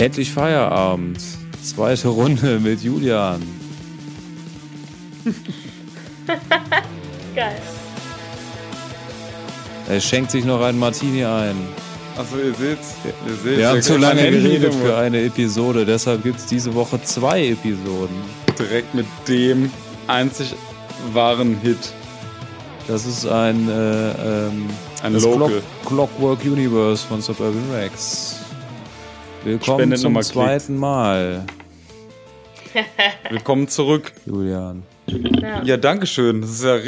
Endlich Feierabend. Zweite Runde mit Julian. Geil. Er schenkt sich noch einen Martini ein. Achso, ihr seht's. Ihr seht's. Wir haben zu lange geredet für eine Episode, deshalb gibt es diese Woche zwei Episoden. Direkt mit dem einzig wahren Hit. Das ist ein, äh, ähm, Ein das Local. Clock Clockwork Universe von Suburban Rex. Willkommen Spendet zum zweiten Mal, Willkommen zurück. Julian. Ja. Ja, danke schön. Das ist ja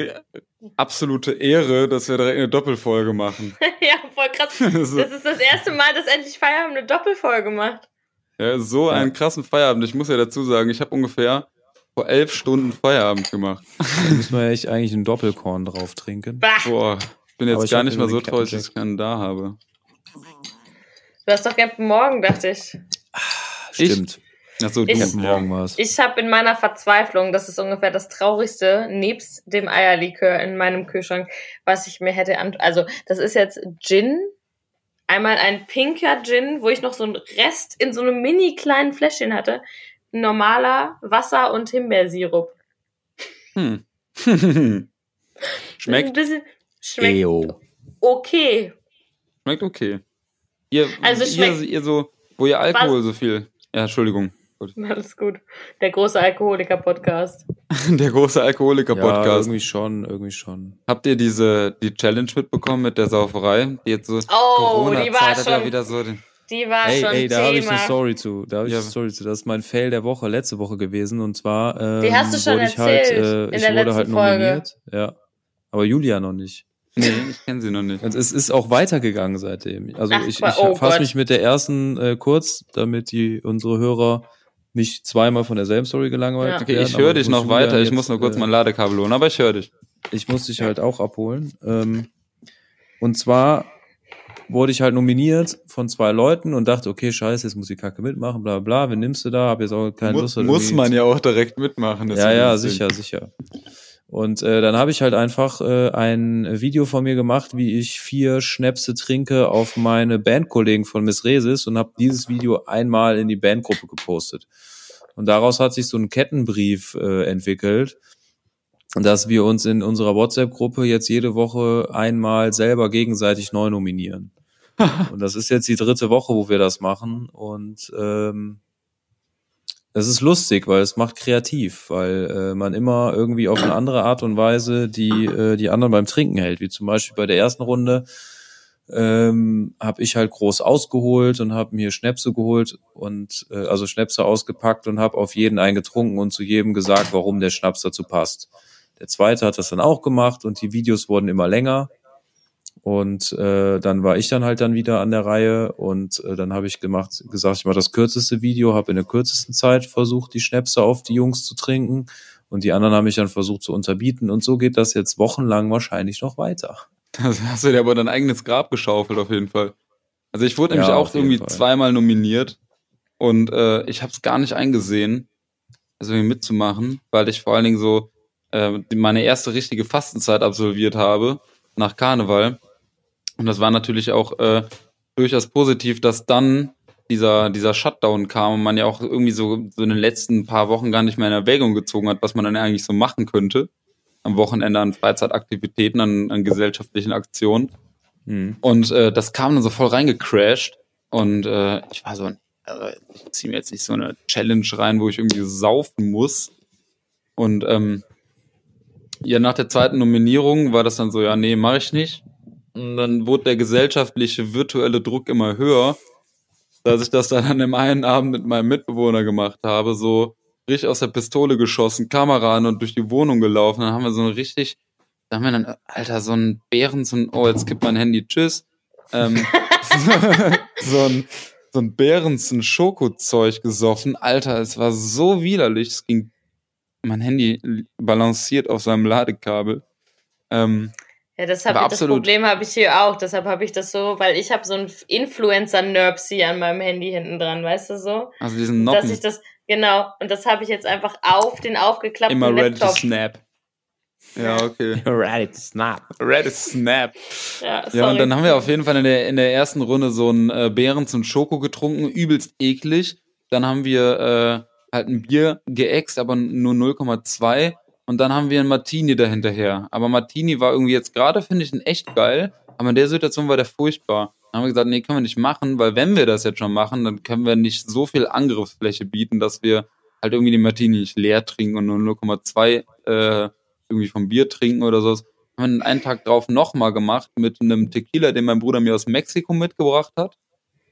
absolute Ehre, dass wir direkt eine Doppelfolge machen. ja, voll krass. Das ist das erste Mal, dass endlich Feierabend eine Doppelfolge macht. Ja, so einen krassen Feierabend. Ich muss ja dazu sagen, ich habe ungefähr vor elf Stunden Feierabend gemacht. Da müssen wir ja echt eigentlich einen Doppelkorn drauf trinken. Bah, Boah, ich bin jetzt ich gar nicht mal so Captain dass ich keinen da habe. Du hast doch gern morgen, dachte ich. Stimmt. Achso, Ich- du. Ab morgen war's. Ich habe in meiner Verzweiflung, das ist ungefähr das Traurigste, nebst dem Eierlikör in meinem Kühlschrank, was ich mir hätte an. Also, das ist jetzt Gin. Einmal ein pinker Gin, wo ich noch so einen Rest in so einem mini kleinen Fläschchen hatte. Ein Normaler Wasser- und Himbeersirup. Hm. Ein Schmeckt, bisschen, schmeckt Eo. okay. schmeckt okay. Ihr, Also ihr, ihr so, wo ihr Alkohol so viel. Ja, Entschuldigung. Alles gut. Der große Alkoholiker-Podcast. Der große Ja, Alkoholiker-Podcast. irgendwie schon, irgendwie schon. Habt ihr diese die Challenge mitbekommen mit der Sauferei? Die jetzt so Oh, die war Corona-Zeit hat ja schon- wieder so den, Die war Ey, schon ey, da habe ich eine Story zu. Da habe ich Ja. eine Story zu. Das ist mein Fail der Woche, letzte Woche gewesen. Und zwar ähm, Die hast du schon wurde ich halt, erzählt äh, in ich der wurde letzten halt Folge. nominiert. Ja. Aber Julia noch nicht. Nee, ich kenne sie noch nicht. Und es ist auch weitergegangen seitdem. Also Ach, ich, ich oh fasse mich mit der ersten äh, kurz, damit die unsere Hörer nicht zweimal von derselben Story gelangweilt Ja. Okay, werden. ich höre dich noch weiter. Ich jetzt, muss nur kurz äh, mein Ladekabel holen, aber ich höre dich. ich muss dich halt auch abholen. Ähm, und zwar wurde ich halt nominiert von zwei Leuten und dachte, okay, scheiße, jetzt muss ich Kacke mitmachen, bla bla, wen nimmst du da? Hab jetzt auch keine Lust. muss man ja auch direkt mitmachen. Ja, deswegen ja, es- sicher, sicher. Und äh, dann habe ich halt einfach äh, ein Video von mir gemacht, wie ich vier Schnäpse trinke auf meine Bandkollegen von Miss Resis und habe dieses Video einmal in die Bandgruppe gepostet. Und daraus hat sich so ein Kettenbrief äh, entwickelt, dass wir uns in unserer WhatsApp-Gruppe jetzt jede Woche einmal selber gegenseitig neu nominieren. und das ist jetzt die dritte Woche, wo wir das machen. Und ähm, es ist lustig, weil es macht kreativ, weil äh, man immer irgendwie auf eine andere Art und Weise die äh, die anderen beim Trinken hält. Wie zum Beispiel bei der ersten Runde ähm, habe ich halt groß ausgeholt und habe mir Schnäpse geholt und äh, also Schnäpse ausgepackt und habe auf jeden einen getrunken und zu jedem gesagt, warum der Schnaps dazu passt. Der zweite hat das dann auch gemacht und die Videos wurden immer länger. Und äh, dann war ich dann halt dann wieder an der Reihe und äh, dann habe ich gemacht, gesagt, ich mache das kürzeste Video, habe in der kürzesten Zeit versucht, die Schnäpse auf die Jungs zu trinken und die anderen haben mich dann versucht zu unterbieten und so geht das jetzt wochenlang wahrscheinlich noch weiter. Das hast du dir aber dein eigenes Grab geschaufelt auf jeden Fall. Also ich wurde nämlich Ja, auch auf jeden irgendwie Fall. zweimal nominiert und äh, ich habe es gar nicht eingesehen, also irgendwie mitzumachen, weil ich vor allen Dingen so äh, meine erste richtige Fastenzeit absolviert habe nach Karneval. Und das war natürlich auch äh, durchaus positiv, dass dann dieser, dieser Shutdown kam und man ja auch irgendwie so, so in den letzten paar Wochen gar nicht mehr in Erwägung gezogen hat, was man dann eigentlich so machen könnte. Am Wochenende an Freizeitaktivitäten, an, an gesellschaftlichen Aktionen. Hm. Und äh, das kam dann so voll reingecrashed. Und äh, ich war so, also ich ziehe mir jetzt nicht so eine Challenge rein, wo ich irgendwie saufen muss. Und ähm, ja, nach der zweiten Nominierung war das dann so, ja, nee, mache ich nicht. Und dann wurde der gesellschaftliche virtuelle Druck immer höher, dass ich das dann an dem einen Abend mit meinem Mitbewohner gemacht habe, so richtig aus der Pistole geschossen, Kamera an und durch die Wohnung gelaufen. Dann haben wir so ein richtig, da haben wir dann, Alter, so ein Bären, so ein, oh, jetzt gibt mein Handy, tschüss. Ähm, so ein, so ein Bärensen Schokozeug gesoffen. Alter, es war so widerlich. Es ging, mein Handy balanciert auf seinem Ladekabel. Ähm, Ja, das, hab Aber ich, das. Problem habe ich hier auch. Deshalb habe ich das so, weil ich habe so ein Influencer-Nerpsy an meinem Handy hinten dran, weißt du so? also diesen Dass Noppen. ich das, genau, und das habe ich jetzt einfach auf den aufgeklappten Immer ready to Laptop snap. Ja, okay. Ready to snap. Ready to snap. Ja, sorry. Ja, und dann haben wir auf jeden Fall in der, in der ersten Runde so einen äh, Beerens und Schoko getrunken, übelst eklig. Dann haben wir äh, halt ein Bier geäxt, aber nur 0,2. Und dann haben wir ein Martini dahinterher. Aber Martini war irgendwie jetzt gerade, finde ich, ein echt geil. Aber in der Situation war der furchtbar. Dann haben wir gesagt, nee, können wir nicht machen, weil wenn wir das jetzt schon machen, dann können wir nicht so viel Angriffsfläche bieten, dass wir halt irgendwie den Martini nicht leer trinken und nur 0,2 äh, irgendwie vom Bier trinken oder so. Haben wir einen Tag drauf nochmal gemacht mit einem Tequila, den mein Bruder mir aus Mexiko mitgebracht hat,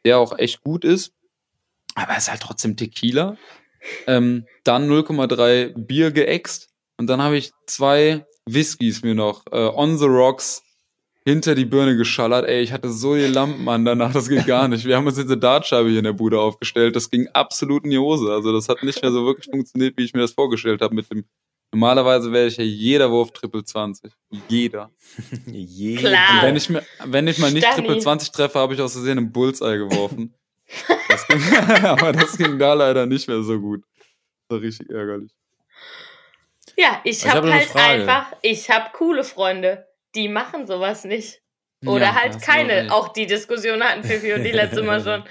der auch echt gut ist. Aber es ist halt trotzdem Tequila. Ähm, dann 0,3 Bier geäxt und dann habe ich zwei Whiskys mir noch äh, on the rocks hinter die Birne geschallert. Ey, ich hatte so die Lampen an danach, das geht gar nicht. Wir haben uns jetzt eine Dartscheibe hier in der Bude aufgestellt. Das ging absolut in die Hose. Also das hat nicht mehr so wirklich funktioniert, wie ich mir das vorgestellt habe mit dem. Normalerweise wäre ich ja jeder Wurf Triple 20. Jeder. Jeder. Klar. Und wenn ich, mir, wenn ich mal nicht Stani. Triple 20 treffe, habe ich aus Versehen einen Bullseye geworfen. Das ging, aber das ging da leider nicht mehr so gut. Das war richtig ärgerlich. Ja, ich Ich hab habe eine halt einfach, ich habe coole Freunde, die machen sowas nicht. Oder Ja, halt keine. Auch die Diskussion hatten Fifi und die letzte Mal schon.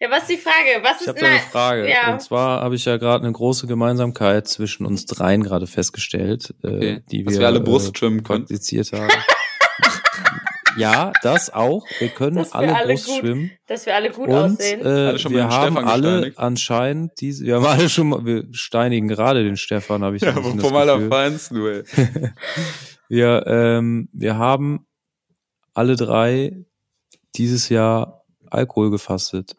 Ja, was ist die Frage? Was Ich ist eine Frage. Ja. Und zwar habe ich ja gerade eine große Gemeinsamkeit zwischen uns dreien gerade festgestellt, äh, Okay. die Dass wir, wir alle äh, Brust schwimmen praktiziert haben. ja, das auch. Wir können Dass wir alle, alle Brust gut schwimmen. Dass wir alle gut Und aussehen. äh, wir haben Stefan alle gesteinigt. anscheinend diese, wir haben alle schon mal, wir steinigen gerade den Stefan, habe ich Ja, ein vom das Gefühl. Allerfeinsten, du, ey. Wir, ähm, wir haben alle drei dieses Jahr Alkohol gefastet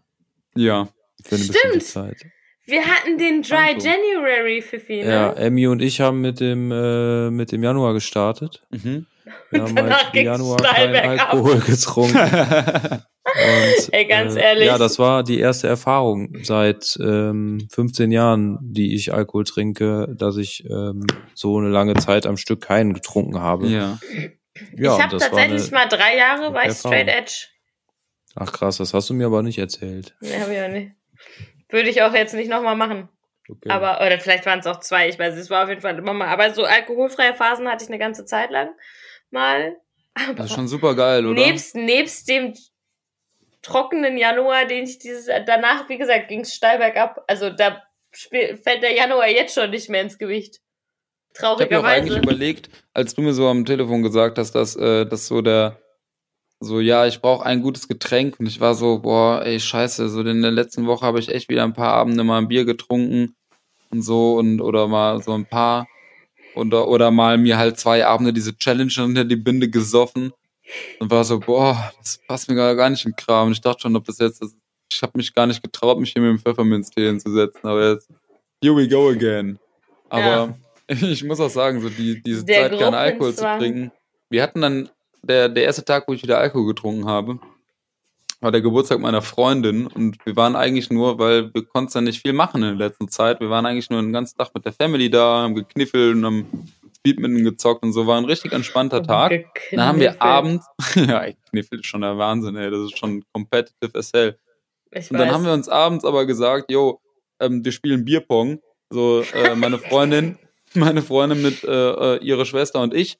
Ja. für eine Stimmt. bestimmte Zeit. Wir hatten den Dry Danko. January, Fifi, ne? Ja, Emmy und ich haben mit dem äh, mit dem Januar gestartet. Mhm. Wir haben Danach halt im ging's Januar keinen bergab. Alkohol getrunken. Und, Ey, ganz äh, ehrlich. Ja, das war die erste Erfahrung seit ähm, 15 Jahren, die ich Alkohol trinke, dass ich ähm, so eine lange Zeit am Stück keinen getrunken habe. ja. Ja, ich habe tatsächlich mal drei Jahre war ich Erfahrung. straight edge. Ach krass, das hast du mir aber nicht erzählt. Nee, hab ich auch nicht. Würde ich auch jetzt nicht nochmal machen. Okay. Aber, oder vielleicht waren es auch zwei, ich weiß, es war auf jeden Fall immer mal. Aber so alkoholfreie Phasen hatte ich eine ganze Zeit lang mal. Aber Das ist schon super geil, oder? nebst, nebst dem trockenen Januar, den ich dieses, danach, wie gesagt, ging es steil bergab. Also da fällt der Januar jetzt schon nicht mehr ins Gewicht. Ich habe mir auch eigentlich Traurigerweise. überlegt, als du mir so am Telefon gesagt hast, dass äh, dass so der so ja, ich brauche ein gutes Getränk und ich war so, boah, ey, scheiße, so in der letzten Woche habe ich echt wieder ein paar Abende mal ein Bier getrunken und so und oder mal so ein paar oder oder mal mir halt zwei Abende diese Challenge unter die Binde gesoffen und war so, boah, das passt mir gar nicht im Kram. Und ich dachte schon, ob das jetzt das, ich habe mich gar nicht getraut, mich hier mit dem Pfefferminztee hinzusetzen, aber jetzt here we go again. Aber ich muss auch sagen, so die, diese Der Zeit, gerne Alkohol zu trinken. Wir hatten dann, der, der erste Tag, wo ich wieder Alkohol getrunken habe, war der Geburtstag meiner Freundin und wir waren eigentlich nur, weil wir konnten ja nicht viel machen in der letzten Zeit. Wir waren eigentlich nur den ganzen Tag mit der Family da, haben gekniffelt und haben Speedminton gezockt und so. War ein richtig entspannter Tag. Dann haben wir Gekniffelt. abends, ja, ey, Kniffel schon der Wahnsinn, ey, das ist schon competitive as hell. Ich Und dann weiß. haben wir uns abends aber gesagt, yo, ähm, wir spielen Bierpong. So, äh, meine Freundin, meine Freundin mit äh, äh, ihrer Schwester und ich.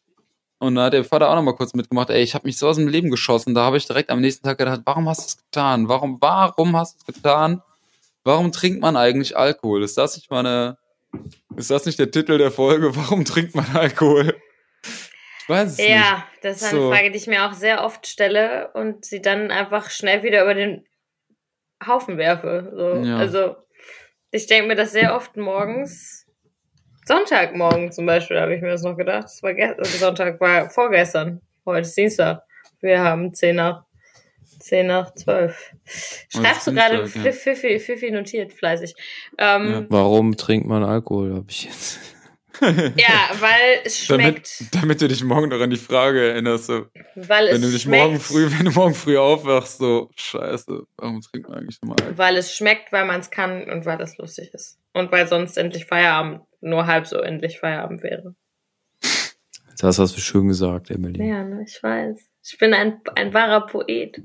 Und da hat der Vater auch noch mal kurz mitgemacht. Ey, ich habe mich so aus dem Leben geschossen. Da habe ich direkt am nächsten Tag gedacht, warum hast du es getan? Warum, warum hast du es getan? Warum trinkt man eigentlich Alkohol? Ist das nicht mal eine, ist das nicht der Titel der Folge? Warum trinkt man Alkohol? Ich weiß es nicht. Ja, das ist eine So. Frage, die ich mir auch sehr oft stelle und sie dann einfach schnell wieder über den Haufen werfe. So. Ja. Also, ich denke mir das sehr oft morgens. Sonntagmorgen zum Beispiel habe ich mir das noch gedacht. Das war also Sonntag war vorgestern. Heute ist Dienstag. Wir haben 10 nach, 10 nach 12. Schreibst du gerade ja. Fifi, Fifi notiert fleißig. Ähm, Warum trinkt man Alkohol, habe ich jetzt. ja. weil es schmeckt. Damit, damit du dich morgen noch an die Frage erinnerst, so, weil wenn es du dich schmeckt. morgen früh, wenn du morgen früh aufwachst, so, scheiße, warum trinkt man eigentlich nochmal Alkohol? Weil es schmeckt, weil man es kann und weil es lustig ist. Und weil sonst endlich Feierabend nur halb so endlich Feierabend wäre. Das hast du schön gesagt, Emily. Ja, ne, ich weiß. Ich bin ein, ein wahrer Poet.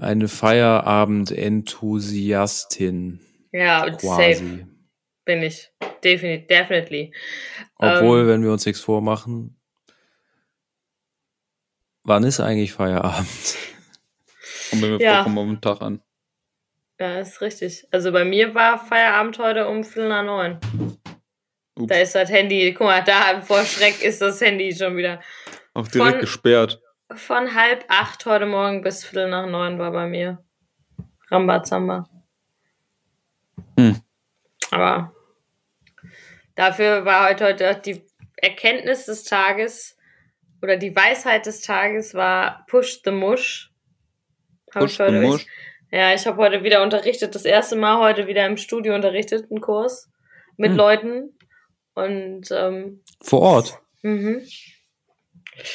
Eine Feierabend-Enthusiastin Ja, safe. quasi. bin ich. Definitiv, definitely. Obwohl, Ähm, wenn wir uns nichts vormachen, wann ist eigentlich Feierabend? Kommt mir Ja. den Tag an. Ja, ist richtig. Also bei mir war Feierabend heute um Viertel nach neun. Ups. Da ist das Handy, guck mal, da vor Schreck ist das Handy schon wieder. Auch direkt Von- gesperrt. Von halb acht heute Morgen bis Viertel nach neun war bei mir. Rambazamba. Hm. Aber dafür war heute, heute auch die Erkenntnis des Tages oder die Weisheit des Tages war Push the Mush. Hab Push ich heute the Mush. Ja, ich habe heute wieder unterrichtet, das erste Mal heute wieder im Studio unterrichtet, einen Kurs mit Hm. Leuten. Und ähm, Vor Ort. mhm.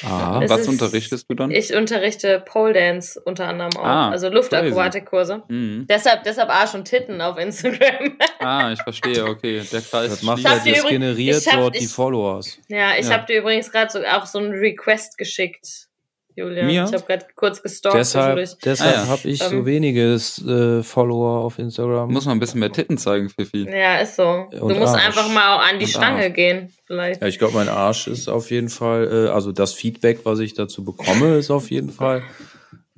Ah, Es Was ist- unterrichtest du dann? ich unterrichte Pole Dance unter anderem auch, Ah, also Luftakrobatikkurse. Mhm. Deshalb, deshalb Arsch und Titten auf Instagram. Ah, ich verstehe, okay. Der Kreis das macht halt, das generiert ich hab- dort die ich- Followers. ja, ich Ja. habe dir übrigens gerade so, auch so einen Request geschickt, Julia. Mir? Ich habe gerade kurz gestalkt Deshalb, deshalb Ah, ja. habe ich so Ähm. wenige äh, Follower auf Instagram. Muss man ein bisschen mehr Titten zeigen, Fifi. Ja, ist so. Du Und musst Arsch. einfach mal an die Und Stange Arsch. gehen, vielleicht. Ja, ich glaube, mein Arsch ist auf jeden Fall, äh, also das Feedback, was ich dazu bekomme, ist auf jeden Fall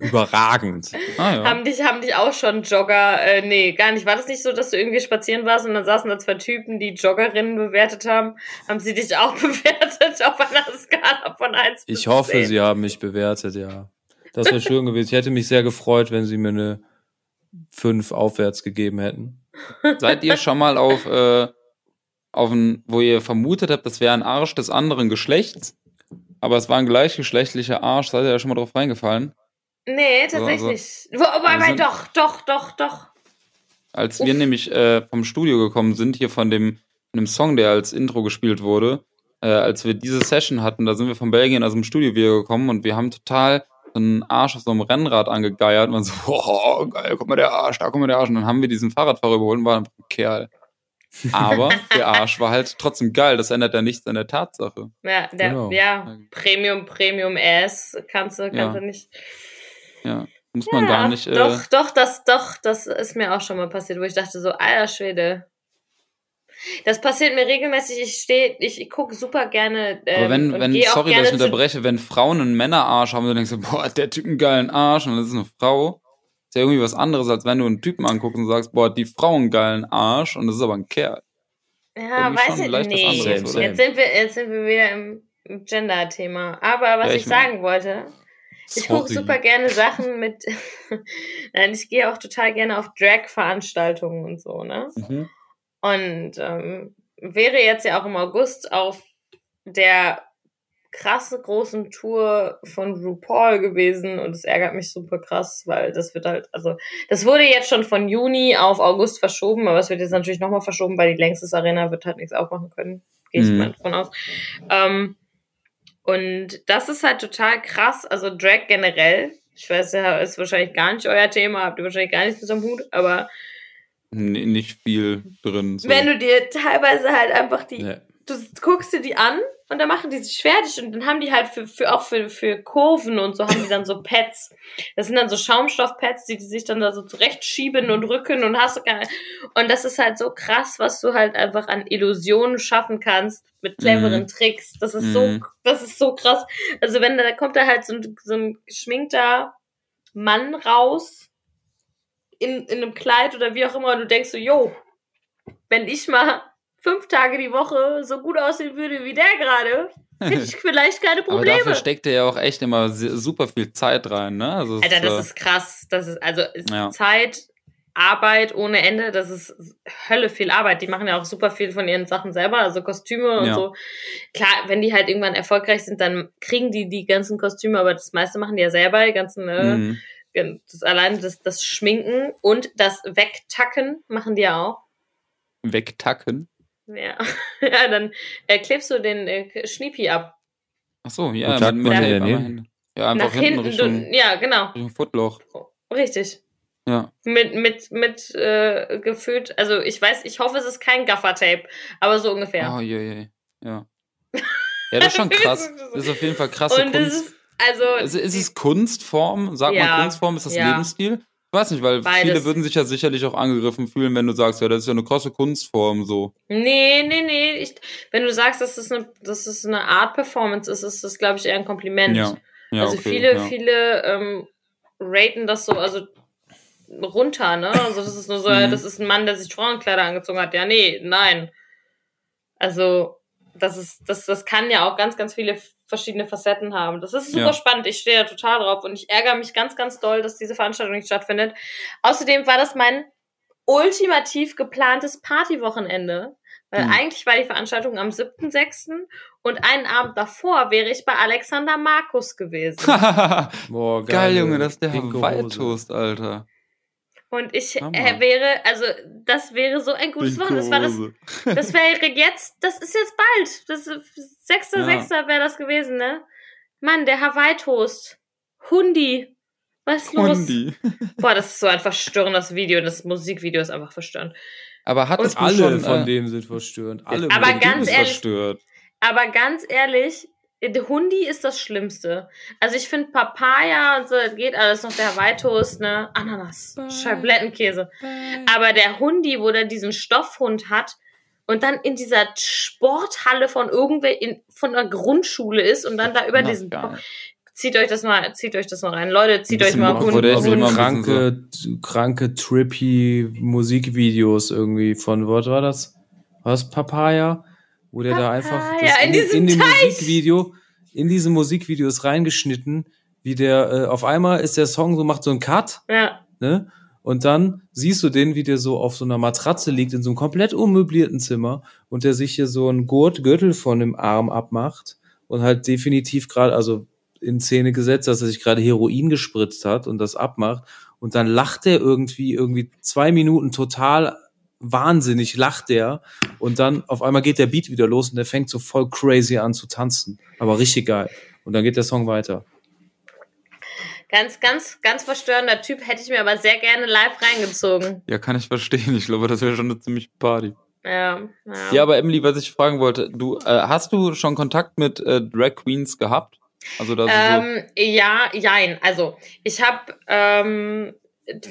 überragend. Ah ja. Haben dich, haben dich auch schon Jogger, äh, nee, gar nicht. War das nicht so, dass du irgendwie spazieren warst und dann saßen da zwei Typen, die Joggerinnen bewertet haben? Haben sie dich auch bewertet auf einer Skala von 1 bis Ich hoffe, 10? sie haben mich bewertet, ja. Das wäre schön gewesen. Ich hätte mich sehr gefreut, wenn sie mir eine 5 aufwärts gegeben hätten. Seid ihr schon mal auf, äh, auf ein, wo ihr vermutet habt, das wäre ein Arsch des anderen Geschlechts, aber es war ein gleichgeschlechtlicher Arsch, seid ihr da schon mal drauf reingefallen? Nee, So, tatsächlich. Wo, wobei, wir sind- doch, doch, doch, doch. Als wir nämlich äh, vom Studio gekommen sind, hier von dem, von dem Song, der als Intro gespielt wurde, äh, als wir diese Session hatten, da sind wir von Belgien aus dem Studio wieder gekommen und wir haben total so einen Arsch auf so einem Rennrad angegeiert und waren so, oh, geil, guck mal der Arsch, da guck mal der Arsch. Und dann haben wir diesen Fahrradfahrer überholt und war einfach ein Kerl. Aber der Arsch war halt trotzdem geil, das ändert ja nichts an der Tatsache. Ja, der, Genau. ja, Premium, Premium Ass kannst du, kannst Ja. du nicht. Ja, muss man ja, gar nicht. Äh, Doch, doch, das, doch, das ist mir auch schon mal passiert, wo ich dachte so, alter Schwede. Das passiert mir regelmäßig. Ich stehe, ich, ich gucke super gerne. Ähm, Aber wenn, und wenn, sorry, dass ich unterbreche, wenn Frauen einen Männerarsch haben, dann denkst du, boah, der Typ einen geilen Arsch und das ist eine Frau. Ist ja irgendwie was anderes, als wenn du einen Typen anguckst und sagst, boah, die Frau einen geilen Arsch und das ist aber ein Kerl. Ja, irgendwie weiß ich nicht. anderes? Jetzt sind wir, jetzt sind wir wieder im, Gender-Thema. Aber was Ja, ich, ich sagen wollte, ich gucke super gerne Sachen mit. Nein, ich gehe auch total gerne auf Drag-Veranstaltungen und so, ne? Mhm. Und ähm, wäre jetzt ja auch im August auf der krasse großen Tour von RuPaul gewesen und es ärgert mich super krass, weil das wird halt, also das wurde jetzt schon von Juni auf August verschoben, aber es wird jetzt natürlich nochmal verschoben, weil die Längstes Arena wird halt nichts aufmachen können. Gehe ich Mhm. mal davon aus. Ähm, und das ist halt total krass, also Drag generell. Ich weiß ja, ist wahrscheinlich gar nicht euer Thema, habt ihr wahrscheinlich gar nichts mit am Hut, aber N nicht viel drin. So. wenn du dir teilweise halt einfach die, Nee. du guckst dir die an und dann machen die sich fertig und dann haben die halt für, für auch für, für Kurven und so haben die dann so Pads. Das sind dann so Schaumstoffpads, die, die sich dann da so zurechtschieben und rücken und hast du keine. Und das ist halt so krass, was du halt einfach an Illusionen schaffen kannst mit cleveren Mhm. Tricks. Das ist so, Mhm. das ist so krass. Also wenn da, da kommt da halt so ein, so ein geschminkter Mann raus in, in einem Kleid oder wie auch immer und du denkst so, yo, wenn ich mal fünf Tage die Woche so gut aussehen würde wie der gerade, hätte ich vielleicht keine aber dafür Probleme. steckt er ja auch echt immer super viel Zeit rein, ne? Also Alter, ist, das äh, ist krass. Das ist also ist Ja. Zeit, Arbeit ohne Ende. Das ist Hölle viel Arbeit. Die machen ja auch super viel von ihren Sachen selber, also Kostüme und Ja. so. Klar, wenn die halt irgendwann erfolgreich sind, dann kriegen die die ganzen Kostüme, aber das meiste machen die ja selber, die ganzen äh, mhm. das, allein das, das Schminken und das Wegtacken machen die ja auch. wegtacken. Ja, ja dann äh, klebst du den äh, Schniepi ab. Ach so, ja, mit, mit den Tape hin? Ende. Ja, einfach Nach hinten, hinten, du, ja, genau. Richtung Footloch. Richtig. Ja. Mit, mit, mit äh, gefühlt, also ich weiß, ich hoffe, es ist kein Gaffer-Tape, aber so ungefähr. Oh, je, je. Ja. Ja, das ist schon krass. Das ist auf jeden Fall krasse Und Kunst. ist, also, Also ist es Kunstform? Sagt Ja, man Kunstform? Ist das ja. Lebensstil? Ich weiß nicht, weil Beides. viele würden sich ja sicherlich auch angegriffen fühlen, wenn du sagst, ja, das ist ja eine krasse Kunstform so. Nee, nee, nee. Ich, wenn du sagst, dass das eine, dass das eine Art Performance ist, ist das, glaube ich, eher ein Kompliment. Ja. Ja, also okay, viele, ja. viele ähm, raten das so, also runter, ne? Also das ist nur so, Mhm. das ist ein Mann, der sich Frauenkleider angezogen hat. Ja, nee, nein. Also, das ist, das, das kann ja auch ganz, ganz viele verschiedene Facetten haben. Das ist super Ja. spannend. Ich stehe da total drauf und ich ärgere mich ganz, ganz doll, dass diese Veranstaltung nicht stattfindet. Außerdem war das mein ultimativ geplantes Partywochenende. Weil Hm. eigentlich war die Veranstaltung am 7.6. und einen Abend davor wäre ich bei Alexander Markus gewesen. Boah, Geil, Junge, das ist der pinke Hawaii Hose. Toast, Alter. Und ich äh, wäre, also das wäre so ein gutes Wochenende. Das, war das, das wäre jetzt, das ist jetzt bald. Das ist 6.6. wäre das gewesen, ne? Mann, der Hawaii-Toast. Hundi. Was ist los? Hundi. Boah, das ist so ein verstörendes Video. Das Musikvideo ist einfach verstörend. Aber hat Und es Alle schon, von äh, dem sind verstörend. Alle Aber ganz ehrlich- verstört. Aber ganz ehrlich, der Hundi ist das Schlimmste. Also ich finde Papaya und so, geht alles noch, der Hawaii-Toast, ne? Ananas, Scheiblettenkäse. Aber der Hundi, wo der diesen Stoffhund hat und dann in dieser Sporthalle von irgendwer in, von einer Grundschule ist und dann da über Na, diesen geil. zieht euch das mal zieht euch das mal rein Leute zieht euch mal Bock, Hund, wo der so kranke, kranke, trippy Musikvideos irgendwie von, was war das? Was, Papaya? Wo der da einfach Papaya, in die- diesem in dem Teich. Musikvideo, in diesem Musikvideo ist reingeschnitten, wie der, äh, auf einmal ist der Song so, macht so einen Cut, ja ne? Und dann siehst du den, wie der so auf so einer Matratze liegt, in so einem komplett unmöblierten Zimmer und der sich hier so einen Gurt, Gürtel von dem Arm abmacht und halt definitiv gerade, also in Szene gesetzt, dass er sich gerade Heroin gespritzt hat und das abmacht. Und dann lacht er irgendwie, irgendwie zwei Minuten total wahnsinnig, lacht der. Und dann auf einmal geht der Beat wieder los und der fängt so voll crazy an zu tanzen. Aber richtig geil. Und dann geht der Song weiter. ganz ganz ganz verstörender Typ hätte ich mir aber sehr gerne live reingezogen Ja, kann ich verstehen. Ich glaube, das wäre schon eine ziemliche Party. ja ja, Ja, aber Emily, was ich fragen wollte, du, äh, hast du schon Kontakt mit äh, Drag Queens gehabt? Also, Ähm, ja, jein. Also, ich habe ähm,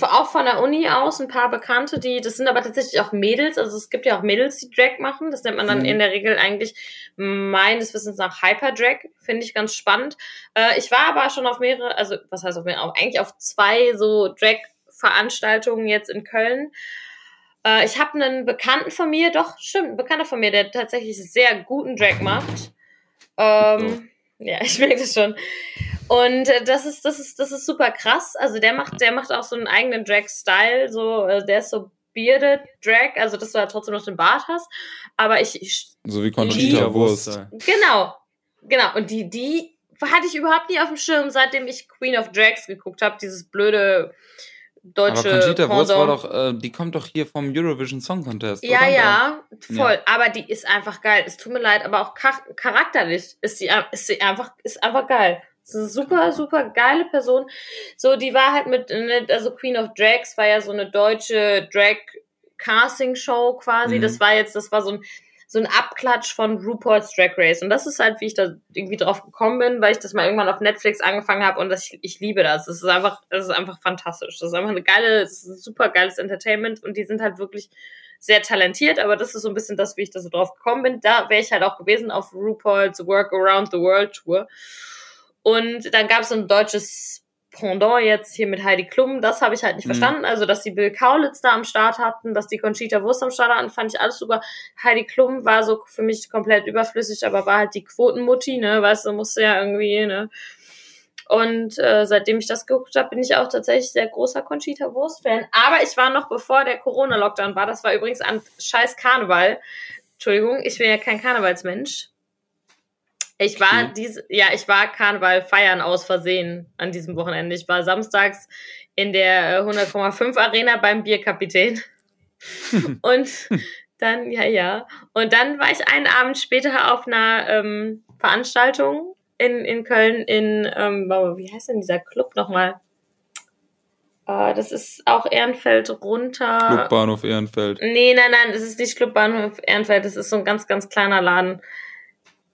auch von der Uni aus ein paar Bekannte, die, das sind aber tatsächlich auch Mädels, also es gibt ja auch Mädels, die Drag machen. Das nennt man dann Mhm. in der Regel eigentlich meines Wissens nach Hyper-Drag. Finde ich ganz spannend. Äh, ich war aber schon auf mehrere, also was heißt auf mehrere, eigentlich auf zwei so Drag-Veranstaltungen jetzt in Köln. Äh, ich habe einen Bekannten von mir, doch, stimmt, ein Bekannter von mir, der tatsächlich sehr guten Drag macht. Ähm, ja, ich merke das schon. Und äh, das ist, das ist, das ist super krass. Also der macht, der macht auch so einen eigenen Drag-Style. So, äh, der ist so bearded Drag, also dass du halt trotzdem noch den Bart hast. Aber ich, ich so, wie Conchita Wurst. genau, genau. Und die, die hatte ich überhaupt nie auf dem Schirm, seitdem ich Queen of Drags geguckt habe. Dieses blöde deutsche Aber Conchita Wurst war doch, äh, die kommt doch hier vom Eurovision Song Contest. Ja, ja, voll. Aber die ist einfach geil. Es tut mir leid, aber auch char charakterlich ist sie, ist sie einfach, ist einfach geil. Eine super, super geile Person. So, die war halt mit, ne, also Queen of Drags war ja so eine deutsche Drag-Casting-Show quasi. Mhm. Das war jetzt, das war so ein, so ein Abklatsch von RuPaul's Drag Race. Und das ist halt, wie ich da irgendwie drauf gekommen bin, weil ich das mal irgendwann auf Netflix angefangen habe und das, ich, ich liebe das. Das ist einfach, das ist einfach fantastisch. Das ist einfach eine geile, super geiles Entertainment und die sind halt wirklich sehr talentiert, aber das ist so ein bisschen das, wie ich da so drauf gekommen bin. Da wäre ich halt auch gewesen auf RuPaul's Work Around the World Tour. Und dann gab es so ein deutsches Pendant jetzt hier mit Heidi Klum. Das habe ich halt nicht Mhm. verstanden. Also, dass die Bill Kaulitz da am Start hatten, dass die Conchita Wurst am Start hatten, fand ich alles super. Heidi Klum war so für mich komplett überflüssig, aber war halt die Quotenmutti, ne? Weißt du, musste ja irgendwie, ne? Und äh, seitdem ich das geguckt habe, bin ich auch tatsächlich sehr großer Conchita Wurst-Fan. Aber ich war noch bevor der Corona-Lockdown war. Das war übrigens an scheiß Karneval. Entschuldigung, ich bin ja kein Karnevalsmensch. Ich war Okay. diese, ja, ich war Karneval feiern aus Versehen an diesem Wochenende. Ich war samstags in der äh, 100,5 Arena beim Bierkapitän. Und dann, ja, ja. Und dann war ich einen Abend später auf einer ähm, Veranstaltung in, in Köln in, ähm, wie heißt denn dieser Club nochmal? Äh, das ist auch Ehrenfeld runter. Clubbahnhof Ehrenfeld. Nee, nein, nein, das ist nicht Club Bahnhof Ehrenfeld, das ist so ein ganz, ganz kleiner Laden.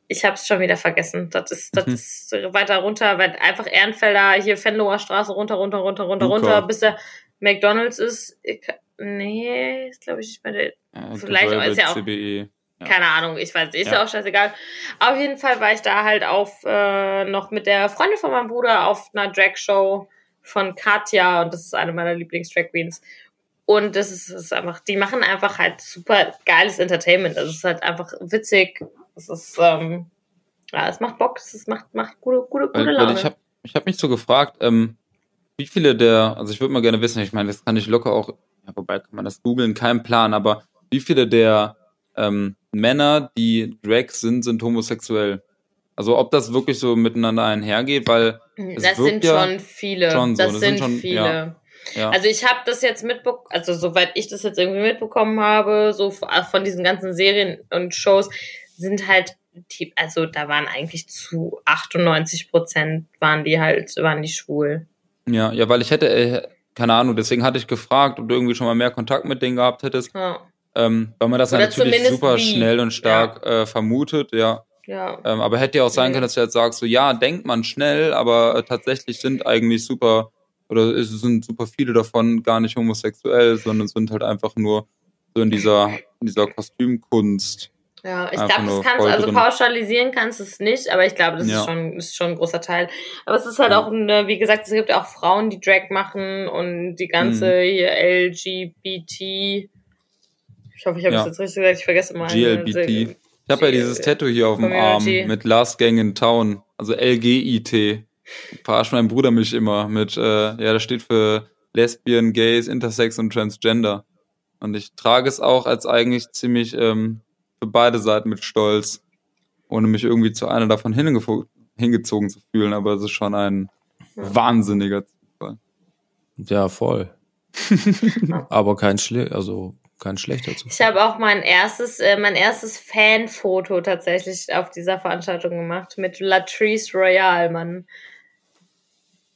Ich hab's schon wieder vergessen. Das ist, das Mhm. ist weiter runter, weil einfach Ehrenfelder, hier Fenloher Straße runter, runter, runter, runter, Luca. runter, bis der, McDonalds ist, ich, nee, ist glaube ich nicht bei der, Äh, Vielleicht Gewerbe, ist ja auch- CBE. Ja. keine Ahnung, ich weiß nicht, ist Ja. ja auch scheißegal. Auf jeden Fall war ich da halt auf, äh, noch mit der Freundin von meinem Bruder auf einer Drag-Show von Katja und das ist eine meiner Lieblings-Drag Queens. Und das ist, das ist einfach, die machen einfach halt super geiles Entertainment. Also es ist halt einfach witzig. Es ist, ähm, ja, es macht Bock, es macht, macht gute, gute, gute Laune. ich habe ich hab mich so gefragt, ähm, wie viele der, also ich würde mal gerne wissen, ich meine, das kann ich locker auch, ja, wobei kann man das googeln, kein Plan, aber wie viele der ähm, Männer, die Drag sind, sind homosexuell? Also ob das wirklich so miteinander einhergeht, weil es das sind ja schon viele. schon so, das, das sind, sind schon- viele. ja. ja, Also ich habe das jetzt mitbekommen, also soweit ich das jetzt irgendwie mitbekommen habe, so f- von diesen ganzen Serien und Shows, sind halt die, also da waren eigentlich zu 98 Prozent waren die halt, waren die schwul. ja, ja, weil ich hätte, äh, keine Ahnung, deswegen hatte ich gefragt, ob du irgendwie schon mal mehr Kontakt mit denen gehabt hättest, Ja, ähm, weil man das ja Oder natürlich super wie. schnell und stark äh, vermutet, ja. ja. Ähm, aber hätte ja auch sein können, dass du jetzt sagst, so ja, denkt man schnell, aber äh, tatsächlich sind eigentlich super, oder es sind super viele davon gar nicht homosexuell, sondern sind halt einfach nur so in dieser, in dieser Kostümkunst. Ja, ich glaube, das kannst voll also drin. pauschalisieren kannst du es nicht, aber ich glaube, das Ja. ist schon ist schon ein großer Teil. Aber es ist halt Ja. auch eine, wie gesagt, es gibt auch Frauen, die Drag machen und die ganze Mhm. hier LGBT. Ich hoffe, ich habe Ja. es jetzt richtig gesagt, ich vergesse mal. GLBT. Ich habe ja dieses Tattoo hier auf dem Arm mit Last Gang in Town, also LGIT. Verarscht mein Bruder mich immer mit, äh, ja, das steht für Lesbian, Gays, Intersex und Transgender. Und ich trage es auch als eigentlich ziemlich ähm, für beide Seiten mit Stolz, ohne mich irgendwie zu einer davon hingezogen zu fühlen. Aber es ist schon ein wahnsinniger Zufall. Ja, voll. Aber kein schle also kein schlechter Zufall. Ich habe auch mein erstes, äh, mein erstes Fanfoto tatsächlich auf dieser Veranstaltung gemacht mit Latrice Royale, Mann.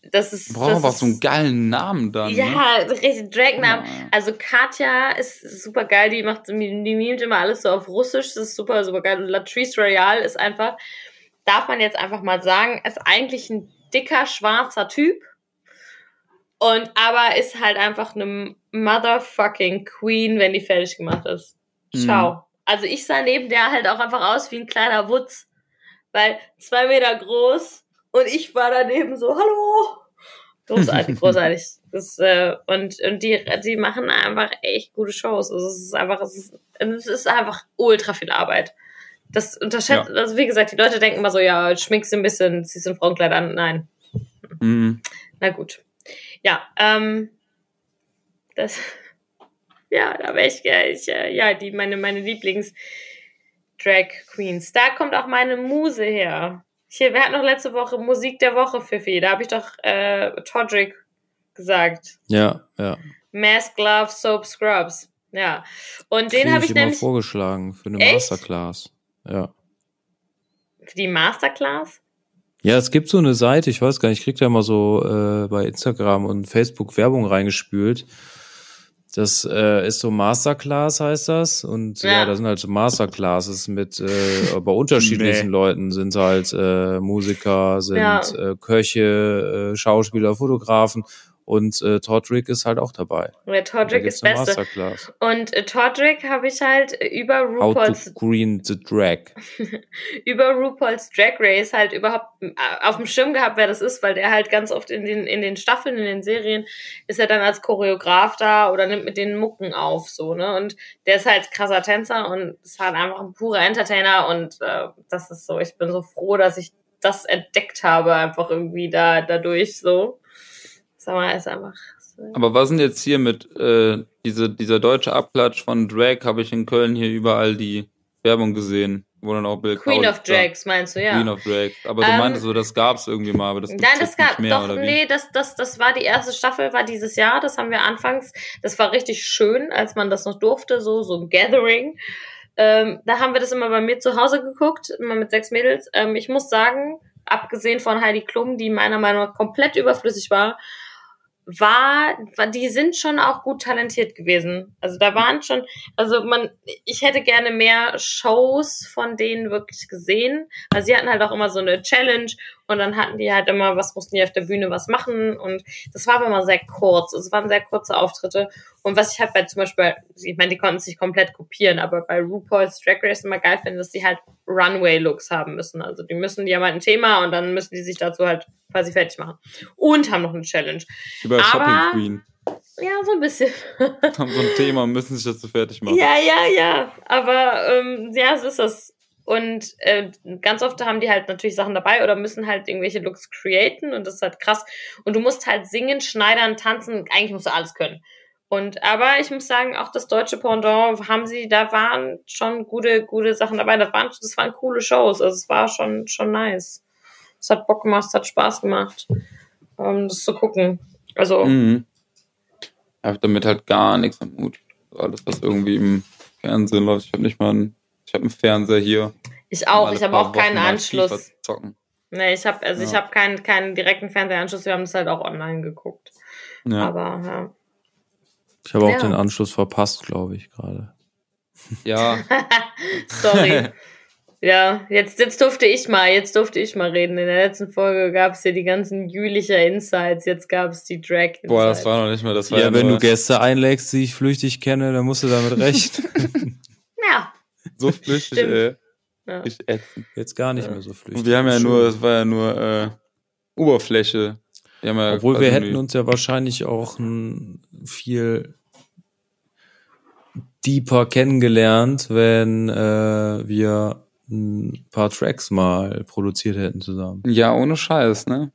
Das ist. Brauchen aber auch so einen geilen Namen dann. Ne? Ja, richtig Dragnamen. Ja. Also Katja ist super geil, die macht, die mimt immer alles so auf Russisch, das ist super, super geil. Und Latrice Royale ist einfach, darf man jetzt einfach mal sagen, ist eigentlich ein dicker, schwarzer Typ. Und aber ist halt einfach eine motherfucking Queen, wenn die fertig gemacht ist. Ciao. Mhm. Also ich sah neben der halt auch einfach aus wie ein kleiner Wutz. Weil zwei Meter groß und ich war daneben so, hallo. Großartig, großartig. Das, äh, und und die, die machen einfach echt gute Shows. Also es ist einfach, es ist, es ist einfach ultra viel Arbeit. Das unterschätzt, also wie gesagt, die Leute denken immer so, ja, schminkst du ein bisschen, ziehst ein Frauenkleid an. Nein. Mhm. Na gut. Ja, ähm, das, ja, da wäre ich, ich, äh, ja, die, meine, meine Lieblings Drag Queens. Da kommt auch meine Muse her. Hier, wer hat noch letzte Woche Musik der Woche, Fifi? Da habe ich doch, äh, Todrick gesagt. Ja, ja. Mask, Glove, Soap, Scrubs. Ja. Und den habe ich immer nämlich vorgeschlagen für eine Echt? Masterclass. Ja. für die Masterclass. Ja, es gibt so eine Seite, ich weiß gar nicht, ich krieg da immer so äh, bei Instagram und Facebook Werbung reingespült. Das äh, ist so Masterclass heißt das und ja, Ja. da sind halt so Masterclasses mit äh, bei unterschiedlichen Nee. Leuten sind halt äh, Musiker, sind Ja. äh, Köche, äh, Schauspieler, Fotografen und äh, Todrick ist halt auch dabei. Da Todrick ist Beste. Masterclass. Und äh, Todrick habe ich halt über How RuPaul's to Green the Drag. über RuPaul's Drag Race halt überhaupt äh, auf dem Schirm gehabt, wer das ist, weil der halt ganz oft in den, in den Staffeln, in den Serien, ist er dann als Choreograf da oder nimmt mit den Mucken auf, so, ne? Und der ist halt krasser Tänzer und ist halt einfach ein purer Entertainer und äh, das ist so, ich bin so froh, dass ich das entdeckt habe, einfach irgendwie da, dadurch, so. Sag mal, ist einfach. Aber was sind jetzt hier mit äh, diese, dieser deutsche Abklatsch von Drag, habe ich in Köln hier überall die Werbung gesehen, wo dann auch Bill Queen Kaulitz of. Drags, meinst du, ja. Queen of Drag. Aber du Ähm, meintest so, das gab's irgendwie mal, aber das gibt's Nein, das gab nicht mehr, doch, oder wie? nee, das, das, das war die erste Staffel, war dieses Jahr, das haben wir anfangs, das war richtig schön, als man das noch durfte, so, so ein Gathering. Ähm, da haben wir das immer bei mir zu Hause geguckt, immer mit sechs Mädels. Ähm, ich muss sagen, abgesehen von Heidi Klum, die meiner Meinung nach komplett überflüssig war, war, die sind schon auch gut talentiert gewesen. Also da waren schon, also man, ich hätte gerne mehr Shows von denen wirklich gesehen. Also sie hatten halt auch immer so eine Challenge Und dann hatten die halt immer, was mussten die auf der Bühne was machen. Und das war aber immer sehr kurz. Also es waren sehr kurze Auftritte. Und was ich halt bei zum Beispiel, ich meine, die konnten sich komplett kopieren, aber bei RuPaul's Drag Race immer geil finde, dass die halt Runway-Looks haben müssen. Also die müssen, die haben halt ein Thema und dann müssen die sich dazu halt quasi fertig machen. Und haben noch eine Challenge. Aber- Shopping Queen. Ja, so ein bisschen. Haben so ein Thema, müssen sich dazu fertig machen. Ja, ja, ja. Aber ähm, ja, so ist das. Und äh, ganz oft haben die halt natürlich Sachen dabei oder müssen halt irgendwelche Looks createn und das ist halt krass. Und du musst halt singen, schneidern, tanzen, eigentlich musst du alles können. Und aber ich muss sagen, auch das deutsche Pendant haben sie, da waren schon gute, gute Sachen dabei. Das waren, das waren coole Shows. Also es war schon, schon nice. Es hat Bock gemacht, es hat Spaß gemacht, ähm, das zu gucken. Also, Mhm. Ich habe damit halt gar nichts am Hut. Alles, was irgendwie im Fernsehen läuft. Ich habe nicht mal einen, ich habe einen Fernseher hier. ich auch. Ich habe auch keinen Wochen Anschluss. Zocken. Nee, ich habe also ich Ja. habe keinen keinen direkten Fernsehanschluss, wir haben es halt auch online geguckt. Ja. Aber ja. Ich habe auch Ja. den Anschluss verpasst, glaube ich, gerade. ja, Sorry. ja, jetzt, jetzt durfte ich mal, jetzt durfte ich mal reden. In der letzten Folge gab es ja die ganzen Jülicher Insights, jetzt gab es die Drag Insights. boah, das war noch nicht mal, das war Ja, ja, wenn du Gäste einlegst, die ich flüchtig kenne, dann musst du damit rechnen. Ja. So flüchtig, ey. ja. Ich ätzend. Jetzt gar nicht Ja. mehr so flüchtig. Und wir haben ja nur, es war ja nur äh, Oberfläche. Wir haben ja Obwohl wir nur hätten uns ja wahrscheinlich auch ein viel deeper kennengelernt, wenn äh, wir ein paar Tracks mal produziert hätten zusammen. Ja, ohne Scheiß, ne?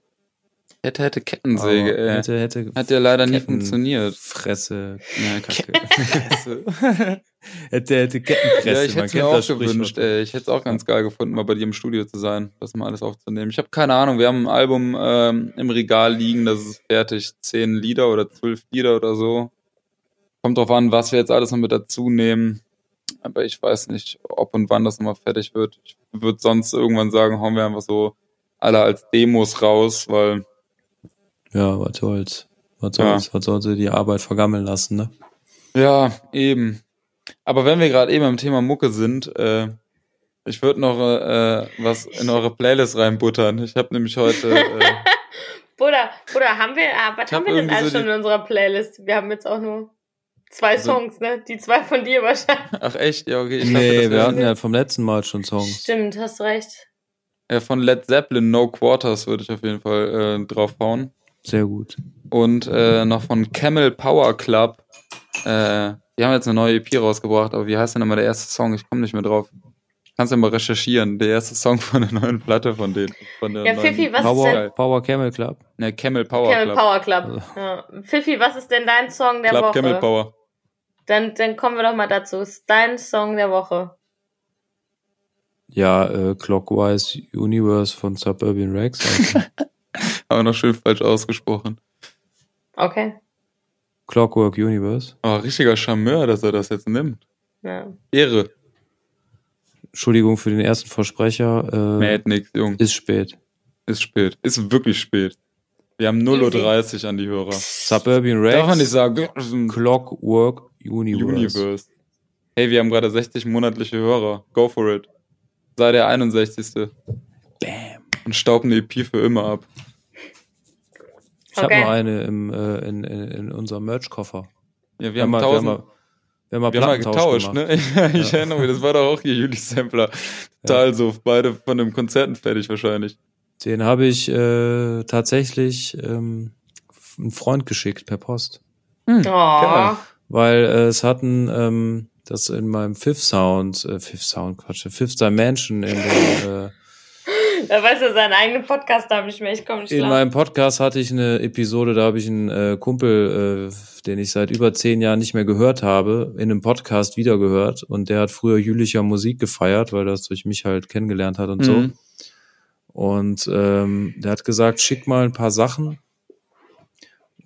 Hätte, hätte Kettensäge, Aber ey. hätte, hätte Hat ja leider nie Ketten- funktioniert. Fresse. Ja, Kacke. hätte, hätte Kettenfresse. ja, ich hätte es mir auch gewünscht, ey. Ich hätte es auch ganz geil gefunden, mal bei dir im Studio zu sein, das mal alles aufzunehmen. Ich habe keine Ahnung, wir haben ein Album ähm, im Regal liegen, das ist fertig. Zehn Lieder oder zwölf Lieder oder so. Kommt drauf an, was wir jetzt alles noch mit dazu nehmen. Aber ich weiß nicht, ob und wann das nochmal fertig wird. Ich würde sonst irgendwann sagen, hauen wir einfach so alle als Demos raus, weil Ja, was soll's. Was Ja. soll's? Was sollte die Arbeit vergammeln lassen, ne? Ja, eben. Aber wenn wir gerade eben am Thema Mucke sind, äh, ich würde noch äh, was in eure Playlist reinbuttern. Ich habe nämlich heute, äh, Bruder, Bruder, haben wir, ah, was haben wir denn alles so schon in unserer Playlist? Wir haben jetzt auch nur zwei Also- Songs, ne? Die zwei von dir wahrscheinlich. ach echt, ja okay. Ich dachte, Nee, das wir hatten ja vom letzten Mal schon Songs. Stimmt, hast recht. ja, von Led Zeppelin No Quarters würde ich auf jeden Fall äh, draufhauen. Sehr gut. Und äh, noch von Camel Power Club. Äh, die haben jetzt eine neue EP rausgebracht, aber wie heißt denn immer der erste Song? Ich komme nicht mehr drauf. Kannst ja mal recherchieren. Der erste Song von der neuen Platte von denen. Von der Ja, neuen- Fifi, was ist Power, denn? Power Camel Club. Ne, Camel Power Camel Club. Power Club. Ja. Pfiffi, was ist denn dein Song der Club Woche? Camel Power. Dann, dann kommen wir doch mal dazu. Ist dein Song der Woche? Ja, äh, Clockwise Universe von Suburban Rex. Also Aber noch schön falsch ausgesprochen. Okay. Clockwork Universe. Oh, richtiger Charmeur, dass er das jetzt nimmt. Ja. Ehre. Entschuldigung für den ersten Versprecher. Äh, Mad nix, Jung. ist spät. Ist spät. Ist wirklich spät. Wir haben 0.30 Uhr an die Hörer. Suburban Rex. Darf man nicht sagen. Clockwork Universe. Universe. Hey, wir haben gerade 60 monatliche Hörer. Go for it. Sei der 61. Bam. Und stauben die EP für immer ab. Ich habe Okay. noch eine im, äh, in, in, in unserem Merch-Koffer. Ja, wir, Wir haben mal, wir haben tausend. mal, wir haben mal Wir haben mal getauscht, gemacht. ne? Ich Ja. erinnere mich, das war doch auch hier Juli Sampler. Total so, beide von den Konzerten fertig wahrscheinlich. Den habe ich äh, tatsächlich ähm, einen Freund geschickt per Post. Oh. Geil. Weil äh, es hatten ähm, das in meinem Fifth Sound, äh, Fifth Sound, Quatsch, Fifth Dimension in, den, äh, Da weiß er seinen eigenen Podcast da nicht mehr. Ich komme nicht in klar. meinem Podcast hatte ich eine Episode, da habe ich einen äh, Kumpel, äh, den ich seit über zehn Jahren nicht mehr gehört habe, in einem Podcast wiedergehört und der hat früher jülicher Musik gefeiert, weil das durch mich halt kennengelernt hat und so. Mhm. Und ähm, der hat gesagt, schick mal ein paar Sachen.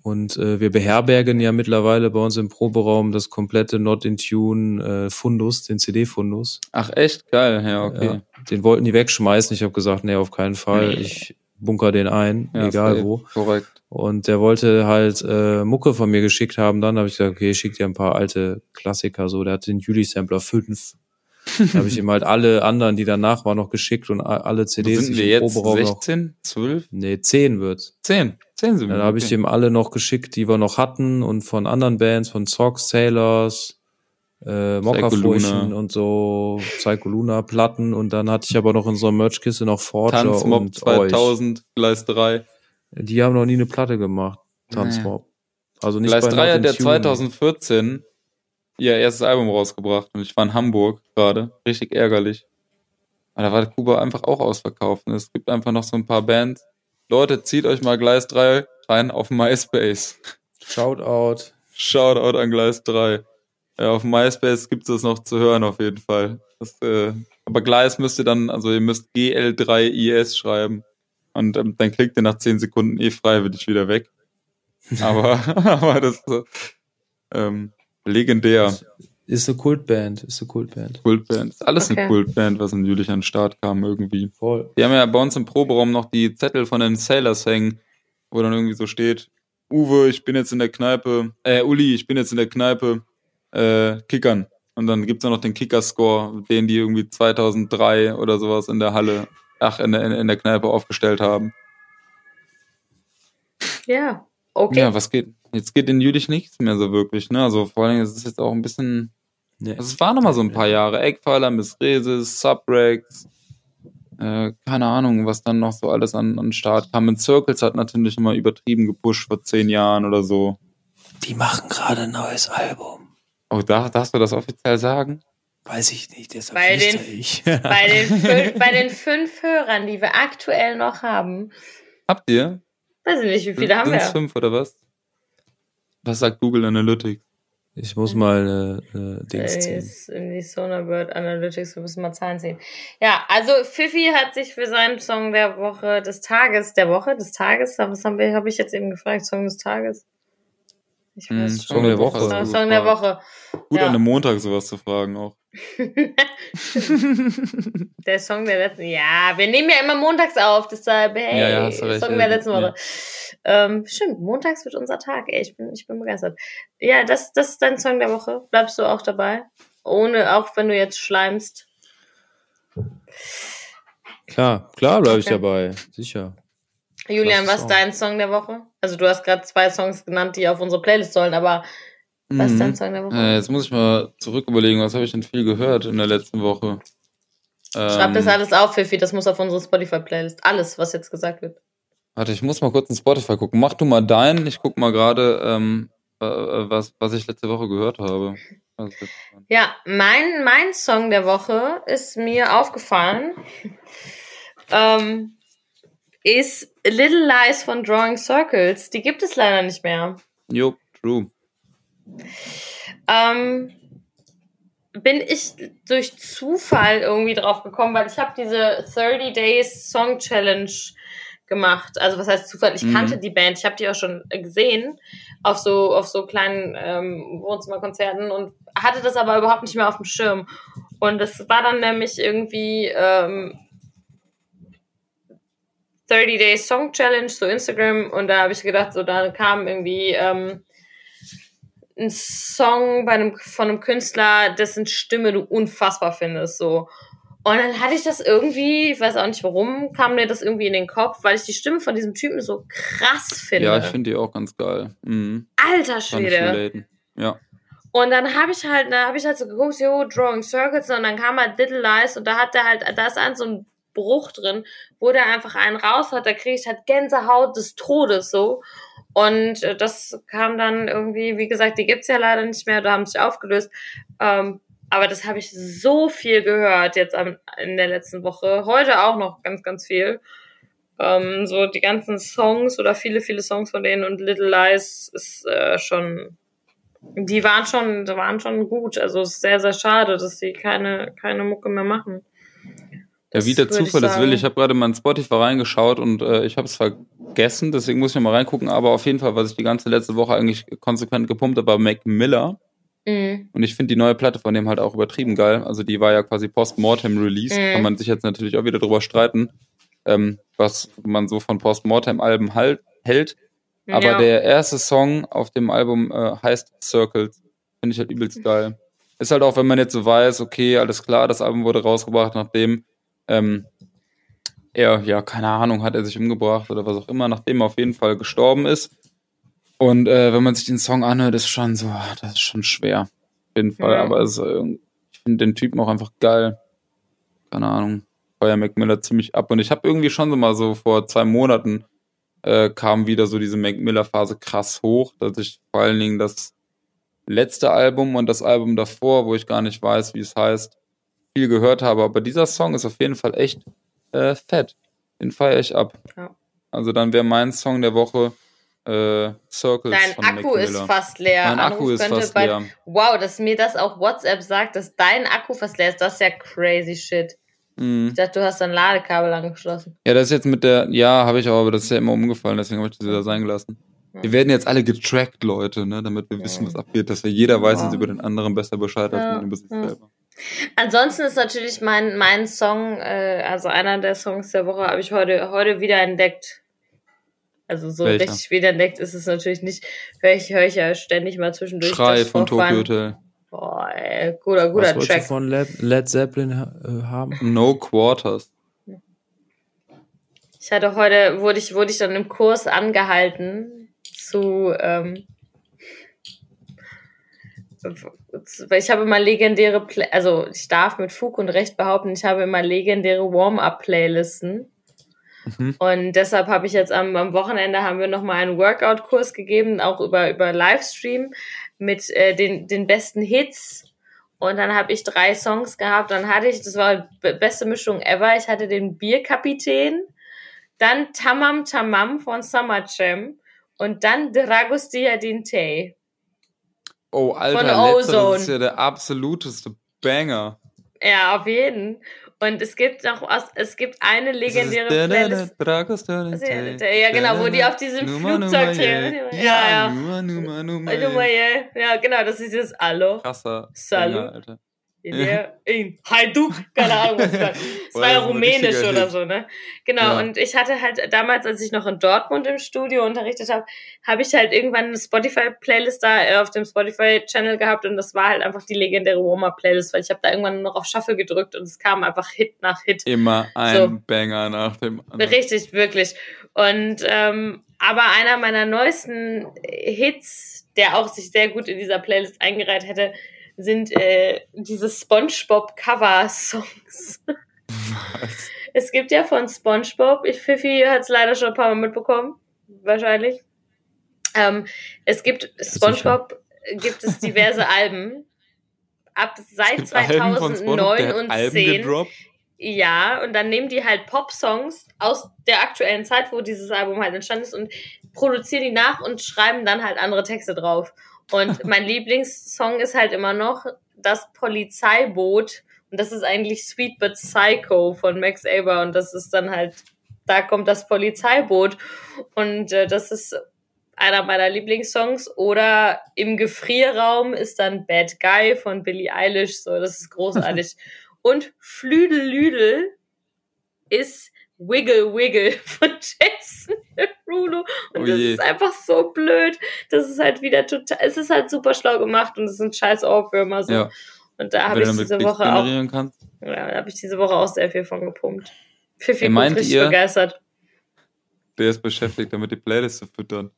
Und äh, wir beherbergen ja mittlerweile bei uns im Proberaum das komplette Not in Tune äh, Fundus, den CD-Fundus. Ach, echt? Geil, ja, okay. Ja, den wollten die wegschmeißen. Ich habe gesagt, nee, auf keinen Fall. Ich bunker den ein, Ja, egal wo. Korrekt. Und der wollte halt äh, Mucke von mir geschickt haben. Dann habe ich gesagt, okay, ich schick dir ein paar alte Klassiker. So, der hat den Juli-Sampler 5. Habe ich ihm halt alle anderen, die danach waren, noch geschickt und alle Wo CDs sind wir ich jetzt? Proberaum noch. 16? 12? Nee, 10 wird's. 10. 10 sind wir. Ja, da habe ich okay. ihm alle noch geschickt, die wir noch hatten und von anderen Bands, von Socks, Sailors, äh, Mokafurchen Luna. und so, Psycho Luna Platten und dann hatte ich aber noch in so einer Merchkiste noch Forger Tanzmob und 2000, Gleis 3. euch. Die haben noch nie eine Platte gemacht, Tanzmob. Also nicht Gleis bei 3 hat der in Tune. 2014 ihr erstes Album rausgebracht und ich war in Hamburg gerade. Richtig ärgerlich. Aber da war Kuba einfach auch ausverkauft. Und es gibt einfach noch so ein paar Bands. Leute, zieht euch mal Gleis 3 rein auf MySpace. Shoutout. Shoutout an Gleis 3. Ja, auf MySpace gibt es das noch zu hören auf jeden Fall. Das, äh, aber Gleis müsst ihr dann, also ihr müsst GL3IS schreiben. Und ähm, dann klickt ihr nach 10 Sekunden eh freiwillig wieder weg. Aber, aber das ist so, ähm, legendär. Ist eine Kultband, ist eine Kultband. Kultband. Ist alles Okay. eine Kultband, was im Jülich an den Start kam irgendwie. Voll. Die haben ja bei uns im Proberaum noch die Zettel von den Sailors hängen, wo dann irgendwie so steht, Uwe, ich bin jetzt in der Kneipe, äh, Uli, ich bin jetzt in der Kneipe, äh, Kickern. Und dann gibt's auch noch den Kicker-Score, den die irgendwie 2003 oder sowas in der Halle, ach, in der, in der Kneipe aufgestellt haben. Ja, okay. Ja, was geht? Jetzt geht in Jülich nichts mehr so wirklich, ne? Also vor allen Dingen, es ist jetzt auch ein bisschen, Nee. also es waren noch mal so ein paar Jahre. Eckpfeiler, Miss Reses, Subrex, äh, keine Ahnung, was dann noch so alles an, an Start kam. In Circles hat natürlich immer übertrieben gepusht vor zehn Jahren oder so. Die machen gerade ein neues Album. Oh, da, darfst du das offiziell sagen? Weiß ich nicht, deshalb Bei den- ich. Bei den, fün bei den fünf Hörern, die wir aktuell noch haben, Habt ihr? weiß ich nicht, wie viele haben Sind's wir? fünf oder was? Was sagt Google Analytics? Ich muss mal eine, eine Dings ziehen. Ist in die Sonarbird Analytics, wir müssen mal Zahlen ziehen. Ja, also Fifi hat sich für seinen Song der Woche, des Tages, der Woche, des Tages, was haben wir, habe ich jetzt eben gefragt, Song des Tages? Ich Hm, weiß Song der Woche. Song, Song der. Woche. Gut, Ja. an einem Montag sowas zu fragen auch. Der Song der letzten, ja, wir nehmen ja immer montags auf, deshalb, hey, Ja, ja, Song ja, der letzten ja. Woche. Ähm, stimmt, montags wird unser Tag, ey, ich bin, ich bin begeistert. Ja, das, das ist dein Song der Woche. Bleibst du auch dabei? Ohne, auch wenn du jetzt schleimst. Klar, klar bleibe ich Okay. dabei. Sicher. Julian, Was ist dein Song der Woche? Also du hast gerade zwei Songs genannt, die auf unsere Playlist sollen, aber was ist dein Mhm. Song der Woche? Äh, jetzt muss ich mal zurück überlegen, was habe ich denn viel gehört in der letzten Woche? Schreib Ähm, das alles auf, Fifi, das muss auf unsere Spotify-Playlist. Alles, was jetzt gesagt wird. Warte, ich muss mal kurz in Spotify gucken. Mach du mal deinen. Ich guck mal gerade, ähm, äh, was, was ich letzte Woche gehört habe. Ja, mein, mein Song der Woche ist mir aufgefallen. ähm, ist Little Lies von Drawing Circles. Die gibt es leider nicht mehr. jo, true. Ähm, bin ich durch Zufall irgendwie drauf gekommen, weil ich habe diese 30 Days Song Challenge gemacht. Also was heißt Zufall? Ich Mhm. kannte die Band, ich habe die auch schon gesehen auf so auf so kleinen ähm, Wohnzimmerkonzerten und hatte das aber überhaupt nicht mehr auf dem Schirm. Und es war dann nämlich irgendwie ähm, 30 Days Song Challenge, so Instagram, und da habe ich gedacht, so da kam irgendwie ähm, ein Song bei einem, von einem Künstler, dessen Stimme du unfassbar findest, so. Und dann hatte ich das irgendwie, ich weiß auch nicht warum, kam mir das irgendwie in den Kopf, weil ich die Stimme von diesem Typen so krass finde. Ja, ich finde die auch ganz geil. Mhm. Alter Schwede. Ja. Und dann habe ich halt, da habe ich halt so geguckt, jo, Drawing Circles, und dann kam halt Little Lies und da hat der halt, da ist ein so ein Bruch drin, wo der einfach einen raus hat, da kriege ich halt Gänsehaut des Todes so. Und äh, das kam dann irgendwie, wie gesagt, die gibt's ja leider nicht mehr, da haben sich aufgelöst. Ähm, aber das habe ich so viel gehört jetzt am, in der letzten Woche. Heute auch noch ganz, ganz viel. Ähm, so die ganzen Songs oder viele, viele Songs von denen und Little Lies ist äh, schon die waren schon, waren schon gut. Also es ist sehr, sehr schade, dass sie keine, keine Mucke mehr machen. Ja, wie der Das Zufall es will. Ich habe gerade mal in Spotify reingeschaut und äh, ich habe es vergessen, deswegen muss ich mal reingucken. Aber auf jeden Fall, was ich die ganze letzte Woche eigentlich konsequent gepumpt habe, war Mac Miller. Mhm. Und ich finde die neue Platte von dem halt auch übertrieben geil. Also die war ja quasi Post-Mortem Release. Mhm. Kann man sich jetzt natürlich auch wieder drüber streiten, ähm, was man so von Post-Mortem-Alben halt, hält. Aber ja. der erste Song auf dem Album äh, heißt Circles. Finde ich halt übelst geil. ist halt auch, wenn man jetzt so weiß, okay, alles klar, das Album wurde rausgebracht, nachdem ähm, er, ja, keine Ahnung, hat er sich umgebracht oder was auch immer, nachdem er auf jeden Fall gestorben ist. Und äh, wenn man sich den Song anhört, ist schon so, das ist schon schwer. Auf jeden Fall. Ja. Aber es, äh, ich finde den Typen auch einfach geil. Keine Ahnung. Feuer Mac Miller ziemlich ab. Und ich habe irgendwie schon so mal so vor zwei Monaten äh, kam wieder so diese Mac Miller Phase krass hoch, dass ich vor allen Dingen das letzte Album und das Album davor, wo ich gar nicht weiß, wie es heißt, viel gehört habe. Aber dieser Song ist auf jeden Fall echt äh, fett. Den feiere ich ab. Ja. Also dann wäre mein Song der Woche äh, Circles Dein von Mac Akku ist Miller. fast leer. Mein Anruf Akku ist fast bald- leer. Wow, dass mir das auch WhatsApp sagt, dass dein Akku fast leer ist, das ist ja crazy shit. Mhm. Ich dachte, du hast ein Ladekabel angeschlossen. Ja, das ist jetzt mit der, ja, habe ich auch, aber das ist ja immer umgefallen, deswegen habe ich das wieder sein gelassen. Ja. Wir werden jetzt alle getrackt, Leute, ne, damit wir wissen, was abgeht, dass wir jeder weiß Ja. jetzt über den anderen besser Bescheid als Ja. man über sich Ja. selber. Ansonsten ist natürlich mein, mein Song, äh, also einer der Songs der Woche, habe ich heute, heute wieder entdeckt. Also so Welcher? richtig wieder entdeckt ist es natürlich nicht. Höre ich, hör ich ja ständig mal zwischendurch. Schrei das von. Tokyo Hotel. Boah, ey, guter, Was guter wolltest Track. du von Led, Led Zeppelin äh, haben? No Quarters. Ich hatte heute, wurde ich, wurde ich dann im Kurs angehalten zu, ähm, weil ich habe immer legendäre, Play also ich darf mit Fug und Recht behaupten, ich habe immer legendäre Warm-up-Playlisten. Mhm. Und deshalb habe ich jetzt am, am Wochenende haben wir nochmal einen Workout-Kurs gegeben, auch über, über Livestream mit äh, den, den besten Hits. Und dann habe ich drei Songs gehabt. Dann hatte ich, das war die beste Mischung ever. Ich hatte den Bierkapitän, dann Tamam Tamam von Summer Jam und dann Dragostea Dinte. Oh, Alter, letzteres ist ja der absoluteste Banger. Ja, auf jeden. Und es gibt noch was, es gibt eine legendäre Playlist. Ja, genau, wo die auf diesem Flugzeug. Ja, ja. Nummer, Nummer, Nummer, Nummer, ja. Ja, genau, das ist das Allo. Krasser Salut. Alter. In der, in Hajduk, keine Ahnung, was das war. Es war ja rumänisch oder so, ne? Genau, Ja. und ich hatte halt damals, als ich noch in Dortmund im Studio unterrichtet habe, habe ich halt irgendwann eine Spotify-Playlist da äh, auf dem Spotify-Channel gehabt und das war halt einfach die legendäre Warm-Up-Playlist, weil ich habe da irgendwann noch auf Shuffle gedrückt und es kam einfach Hit nach Hit. Immer ein So. Banger nach dem anderen. Richtig, wirklich. Und ähm, aber einer meiner neuesten Hits, der auch sich sehr gut in dieser Playlist eingereiht hätte, sind äh, diese SpongeBob Cover-Songs. Was? Es gibt ja von SpongeBob, ich Fifi hat es leider schon ein paar Mal mitbekommen, wahrscheinlich. Ähm, es gibt SpongeBob gibt es diverse Alben. Ab seit Es gibt Alben von SpongeBob, der 2009 hat und Alben 10 gedroppt. ja, und dann nehmen die halt Pop-Songs aus der aktuellen Zeit, wo dieses Album halt entstanden ist und produzieren die nach und schreiben dann halt andere Texte drauf. Und mein Lieblingssong ist halt immer noch das Polizeiboot. Und das ist eigentlich Sweet But Psycho von Max Aber. Und das ist dann halt, da kommt das Polizeiboot. Und äh, das ist einer meiner Lieblingssongs. Oder im Gefrierraum ist dann Bad Guy von Billie Eilish. So, das ist großartig. Und Flüdel Lüdel ist Wiggle Wiggle von Jason Derulo. Und Oh das je. ist einfach so blöd. Das ist halt wieder total, es ist halt super schlau gemacht und es sind scheiß Ohrwürmer so. Ja. Und da habe ich diese Woche auch, kannst. ja, da habe ich diese Woche auch sehr viel von gepumpt. Fifi Ey, guckt meint richtig ihr- begeistert. Der ist beschäftigt, damit die Playlist zu füttern.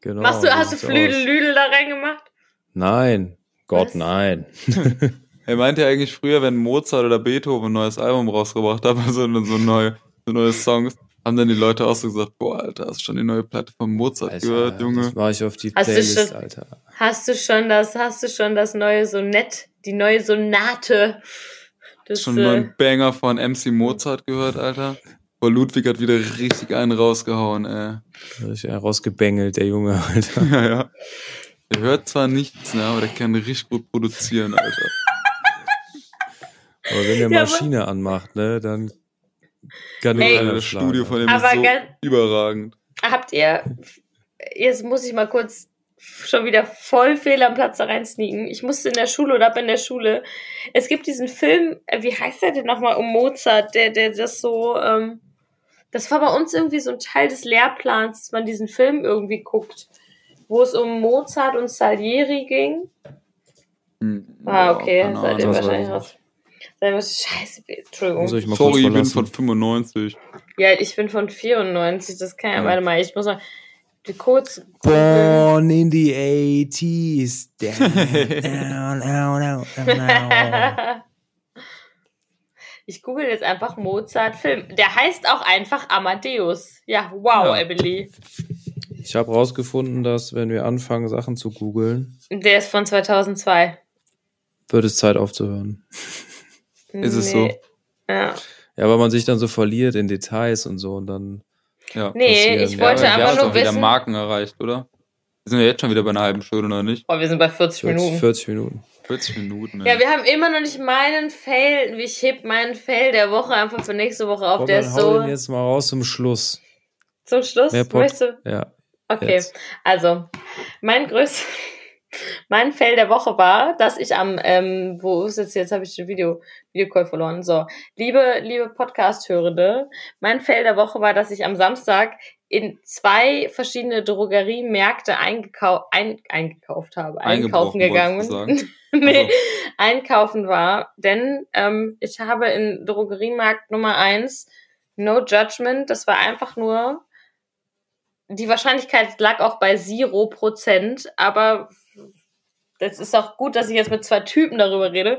Genau. Machst du, hast du sieht's Flüdel aus. Lüdel da reingemacht? Nein. Gott, Was? nein. Er meinte eigentlich früher, wenn Mozart oder Beethoven ein neues Album rausgebracht haben, so, so neue Songs, haben dann die Leute auch so gesagt, boah, Alter, hast du schon die neue Platte von Mozart Alter, gehört, Junge? Das mache ich auf die Hast du Playlist, schon- Alter. Hast du schon das, hast du schon das neue Sonett, die neue Sonate? Das, Schon äh, mal einen Banger von MC Mozart gehört, Alter? Boah, Ludwig hat wieder richtig einen rausgehauen, ey. Richtig rausgebengelt, der Junge, Alter. Ja, ja. Der hört zwar nichts, ne, aber der kann richtig gut produzieren, Alter. Aber wenn der Ja, Maschine anmacht, ne, dann keiner das Studio von dem ist Aber so ganz- überragend. habt ihr, jetzt muss ich mal kurz schon wieder voll fehl am Platz da rein sneaken. Ich musste in der Schule oder ab in der Schule. Es gibt diesen Film, äh, wie heißt der denn nochmal, um Mozart, der, der das so, ähm, das war bei uns irgendwie so ein Teil des Lehrplans, dass man diesen Film irgendwie guckt, wo es um Mozart und Salieri ging. Hm, Ah, okay, keine seid ihr wahrscheinlich raus. Scheiße, Entschuldigung. Muss ich mal Sorry, ich bin von 95. Ja, ich bin von 94, das kann ja, Ja. warte mal, ich muss mal die kurz. Born in the 80s. Down, down, down, down, down. Ich google jetzt einfach Mozart Film. Der heißt auch einfach Amadeus. Ja, wow, Ja. Emily. Ich habe rausgefunden, dass wenn wir anfangen, Sachen zu googeln, Der ist von 2002. wird es Zeit aufzuhören. Ist es so? Ja. Ja, weil man sich dann so verliert in Details und so und dann. Ja. Nee, passieren. ich Ja, wollte wir haben einfach nur auch wieder wissen. Marken erreicht, oder? Wir sind ja jetzt schon wieder bei einer halben Stunde, oder nicht? Oh, wir sind bei 40 40, Minuten. 40 Minuten. 40 Minuten. Ja, wir haben immer noch nicht meinen Fail. Ich heb meinen Fail der Woche einfach für nächste Woche auf. Komm, Der dann ist hau so. den jetzt mal raus zum Schluss. Zum Schluss. Möchtest du? Ja. Okay, Jetzt. also mein größter, mein Fail der Woche war, dass ich am, ähm, wo ist jetzt, jetzt habe ich den Video, Videocall verloren. So, liebe, liebe Podcast-Hörende, mein Fail der Woche war, dass ich am Samstag in zwei verschiedene Drogeriemärkte eingekau ein eingekauft habe, einkaufen gegangen bin. nee, Also. einkaufen war, denn ähm, ich habe in Drogeriemarkt Nummer eins No Judgment, das war einfach nur die Wahrscheinlichkeit lag auch bei Zero Prozent, aber das ist auch gut, dass ich jetzt mit zwei Typen darüber rede.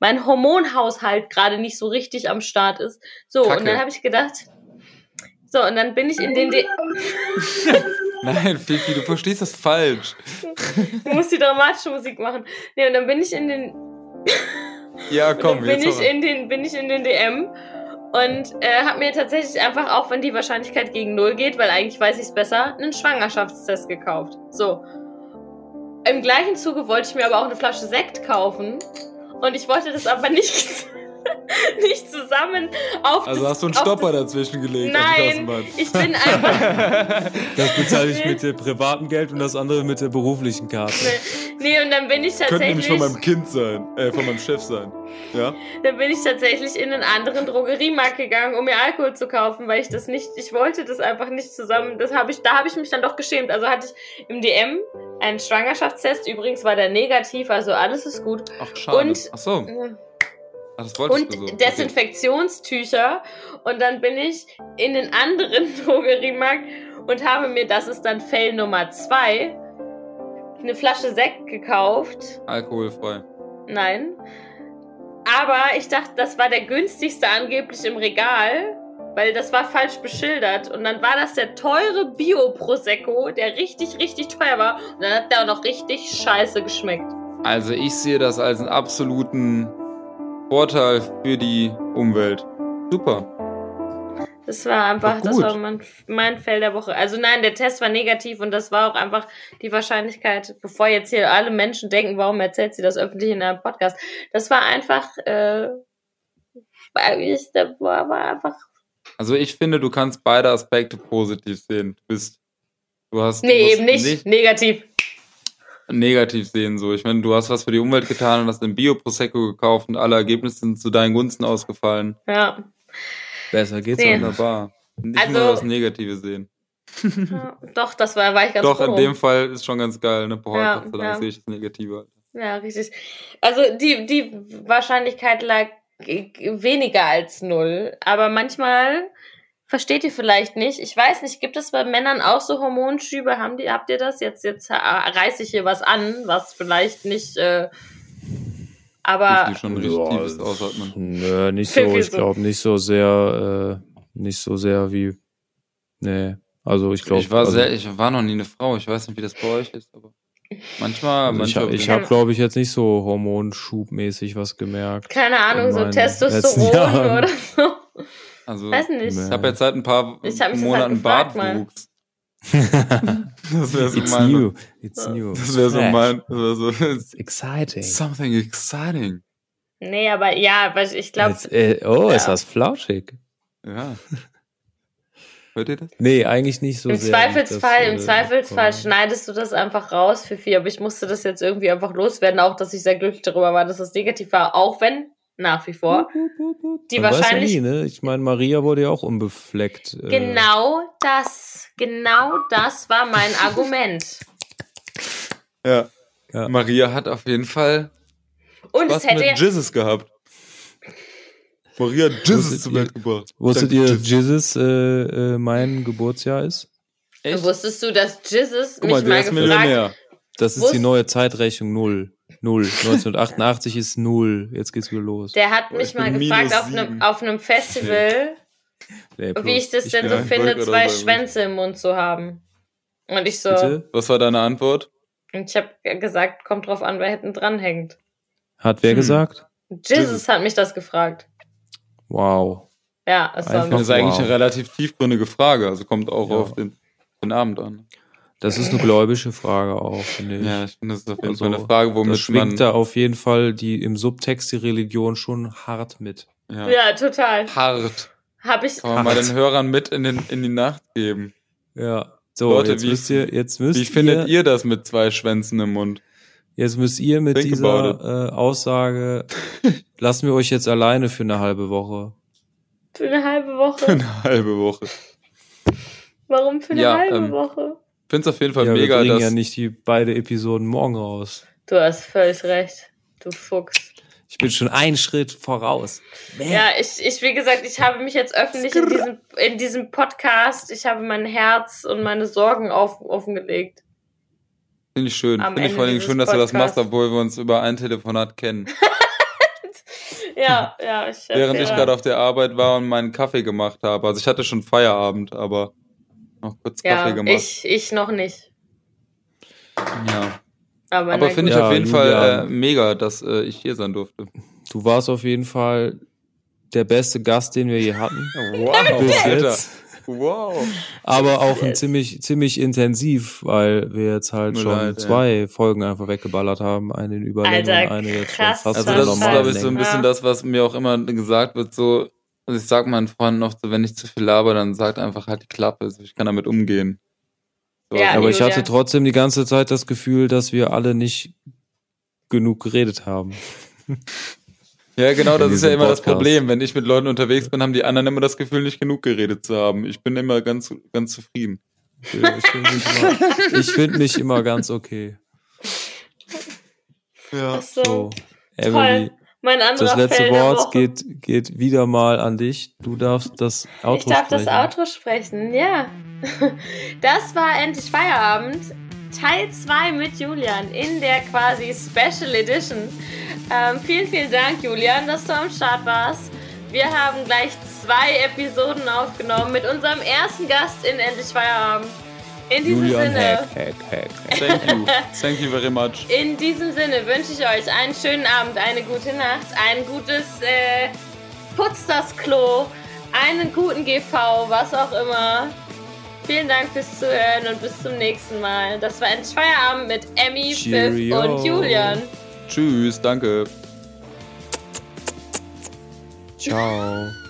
Mein Hormonhaushalt gerade nicht so richtig am Start ist. So, Kacke. und dann habe ich gedacht, so, und dann bin ich in den, De Nein, Fifi, du verstehst das falsch. du musst die dramatische Musik machen. Nee, und dann bin ich in den, Ja, Und komm, dann bin jetzt ich in den bin ich in den DM und äh, habe mir tatsächlich einfach auch wenn die Wahrscheinlichkeit gegen null geht, weil eigentlich weiß ich es besser, einen Schwangerschaftstest gekauft. So. Im gleichen Zuge wollte ich mir aber auch eine Flasche Sekt kaufen und ich wollte das aber nicht nicht zusammen auf Also das, hast du einen Stopper das, dazwischen gelegt Nein, ich bin einfach Das bezahle ich mit dem privaten Geld und das andere mit der beruflichen Karte. nee und dann bin ich Könnte nämlich tatsächlich von meinem Kind sein, äh, von meinem Chef sein. Ja? Dann bin ich tatsächlich in einen anderen Drogeriemarkt gegangen, um mir Alkohol zu kaufen, weil ich das nicht, ich wollte das einfach nicht zusammen. Das habe ich, da habe ich mich dann doch geschämt. Also hatte ich im DM einen Schwangerschaftstest. Übrigens war der negativ, also alles ist gut. Ach, schade. Und- Ach so, Ach, das wolltest Und so. Okay. Desinfektionstücher. Und dann bin ich in den anderen Drogeriemarkt und habe mir, das ist dann Fail Nummer zwei, eine Flasche Sekt gekauft. Alkoholfrei. Nein. Aber ich dachte, das war der günstigste angeblich im Regal, weil das war falsch beschildert. Und dann war das der teure Bio-Prosecco, der richtig, richtig teuer war. Und dann hat der auch noch richtig scheiße geschmeckt. Also ich sehe das als einen absoluten Vorteil für die Umwelt. Super. Das war einfach, das war mein, mein Fell der Woche. Also nein, der Test war negativ und das war auch einfach die Wahrscheinlichkeit, bevor jetzt hier alle Menschen denken, warum erzählt sie das öffentlich in einem Podcast. Das war einfach, äh, ich, das war, war einfach Also ich finde, du kannst beide Aspekte positiv sehen. Du bist, du hast Nee, du eben nicht. Negativ. negativ sehen so. Ich meine, du hast was für die Umwelt getan und hast den Bio Prosecco gekauft und alle Ergebnisse sind zu deinen Gunsten ausgefallen. Ja. Besser geht's Nee. nicht. Wunderbar. Nicht Also- nur das Negative sehen. ja. Doch, das war, war ich ganz Doch, froh. in dem Fall ist schon ganz geil, ne? Boah, Ja, Gott sei Dank ja. sehe ich das Negative. Ja, richtig. Also die, die Wahrscheinlichkeit lag weniger als null. Aber manchmal versteht ihr vielleicht nicht. Ich weiß nicht, gibt es bei Männern auch so Hormonschübe? Haben die, habt ihr das? Jetzt, jetzt äh, reiße ich hier was an, was vielleicht nicht. Äh, aber Die schon richtig Ja, tiefes ausatmen. Nö, nicht so. Ich glaube nicht so sehr, äh, nicht so sehr wie. Nee. Also ich glaube. Ich war also, sehr, ich war noch nie eine Frau. Ich weiß nicht, wie das bei euch ist, aber manchmal, also ich manchmal. habe, ich Ja. hab, glaube ich, jetzt nicht so hormonschubmäßig was gemerkt. keine Ahnung, so Testosteron oder so. also, Weiß nicht. Ich habe jetzt seit ein paar Ich hab mich das Monaten halt Bartwuchs. Das wäre so It's mein. new. It's new. Das wäre so mein. Das wär so, It's exciting. something exciting. Nee, aber ja, weil ich glaube, äh, oh, ist Ja. das flauschig. Ja. Hört ihr das? Nee, eigentlich nicht so Im sehr. Zweifelsfall, Das, im äh, Zweifelsfall schneidest du das einfach raus, Fifi. Aber ich musste das jetzt irgendwie einfach loswerden, auch dass ich sehr glücklich darüber war, dass das negativ war, auch wenn nach wie vor die Man weiß wahrscheinlich Ja nie, ne? Ich meine, Maria wurde ja auch unbefleckt. äh, genau das, genau das war mein Argument. Ja. Ja. Maria hat auf jeden Fall Und Spaß es hätte mit Jizzes gehabt. Maria Wusstet zur ihr- Welt gebracht. Wusstet ihr. Jesus äh, äh, mein Geburtsjahr ist? Echt? Wusstest du, dass Guck mal, mich der mal ist gefragt Millionär. Das ist die neue Zeitrechnung Null. Null. 1988 ist Null. Jetzt geht's wieder los. Der hat Boah, mich ich mal gefragt auf einem, auf einem Festival, Nee, plus. wie ich das denn ja, so ich finde, zwei. Schwänze im Mund zu haben. Und ich so, Bitte? Was war deine Antwort? und ich habe gesagt, kommt drauf an, wer hinten dran hängt. Hat wer Hm. gesagt? Jesus hat mich das gefragt. Wow. Ja, es war das Wow. eigentlich eine relativ tiefgründige Frage. Also kommt auch Ja. auf den, den Abend an. Das ist eine gläubische Frage auch, finde ich. Ja, ich finde, das ist auf jeden Also, Fall eine Frage, das womit schwingt man da auf jeden Fall die im Subtext die Religion schon hart mit. ja, ja, total. hart. Habe ich, Kann man mal den Hörern mit in, den, in die Nacht geben. Ja. So, Leute, jetzt wie- müsst ihr, jetzt müsst Wie ihr, findet ihr das mit zwei Schwänzen im Mund? Jetzt müsst ihr mit Think dieser äh, Aussage, lassen wir euch jetzt alleine für eine halbe Woche. für eine halbe Woche. Eine halbe Woche. Warum für eine Ja, halbe ähm, Woche? Ich finde es auf jeden Fall ja, mega, wir bringen dass ja nicht die beide Episoden morgen raus. Du hast völlig recht. Du Fuchs. Ich bin schon einen Schritt voraus. Ja, ich, ich, wie gesagt, ich habe mich jetzt öffentlich in diesem, in diesem Podcast, ich habe mein Herz und meine Sorgen auf, offengelegt. Finde ich schön. Finde ich vor allem schön, dass du das machst, obwohl wir uns über ein Telefonat kennen. Ja, ja, ich Während ich gerade auf der Arbeit war und meinen Kaffee gemacht habe. Also ich hatte schon Feierabend, aber noch kurz Kaffee ja, gemacht. ich, ich noch nicht. ja. Aber, Aber finde ich. Ja, auf jeden Julian. Fall äh, mega, dass äh, ich hier sein durfte. Du warst auf jeden Fall der beste Gast, den wir je hatten. Wow, Bis jetzt. Wow. Aber auch ein ziemlich, ziemlich intensiv, weil wir jetzt halt Mir schon leid, ja. zwei Folgen einfach weggeballert haben. Eine in Überlänge Alter, und eine jetzt schon krass, fast Also das ist, glaube ich, so ein bisschen Ja. das, was mir auch immer gesagt wird, so, also ich sag meinen Freunden noch so, wenn ich zu viel laber, dann sagt einfach halt die Klappe, also ich kann damit umgehen. So, Ja, Aber ich hatte trotzdem die ganze Zeit das Gefühl, dass wir alle nicht genug geredet haben. ja genau, das ist ja immer das Podcast. Problem. Wenn ich mit Leuten unterwegs bin, haben die anderen immer das Gefühl, nicht genug geredet zu haben. Ich bin immer ganz, ganz zufrieden. Ich finde mich, immer- ganz okay. Ja. Ach so. So, Toll. Emily, Mein anderer das letzte Fell Wort geht, geht wieder mal an dich. Du darfst das Outro Ich darf das sprechen. Outro sprechen, ja. Das war endlich Feierabend. Teil 2 mit Julian in der quasi Special Edition. Ähm, vielen, vielen Dank, Julian, dass du am Start warst. Wir haben gleich zwei Episoden aufgenommen mit unserem ersten Gast in Endlich Feierabend. In diesem Julian Sinne. Hack, Hack, Hack. Thank you. Thank you very much. In diesem Sinne wünsche ich euch einen schönen Abend, eine gute Nacht, ein gutes äh, Putz das Klo, einen guten GV, was auch immer. Vielen Dank fürs Zuhören und bis zum nächsten Mal. Das war endlich Feierabend mit Emmy, Pfiff Cheerio. und Julian. Tschüss, danke. Ciao.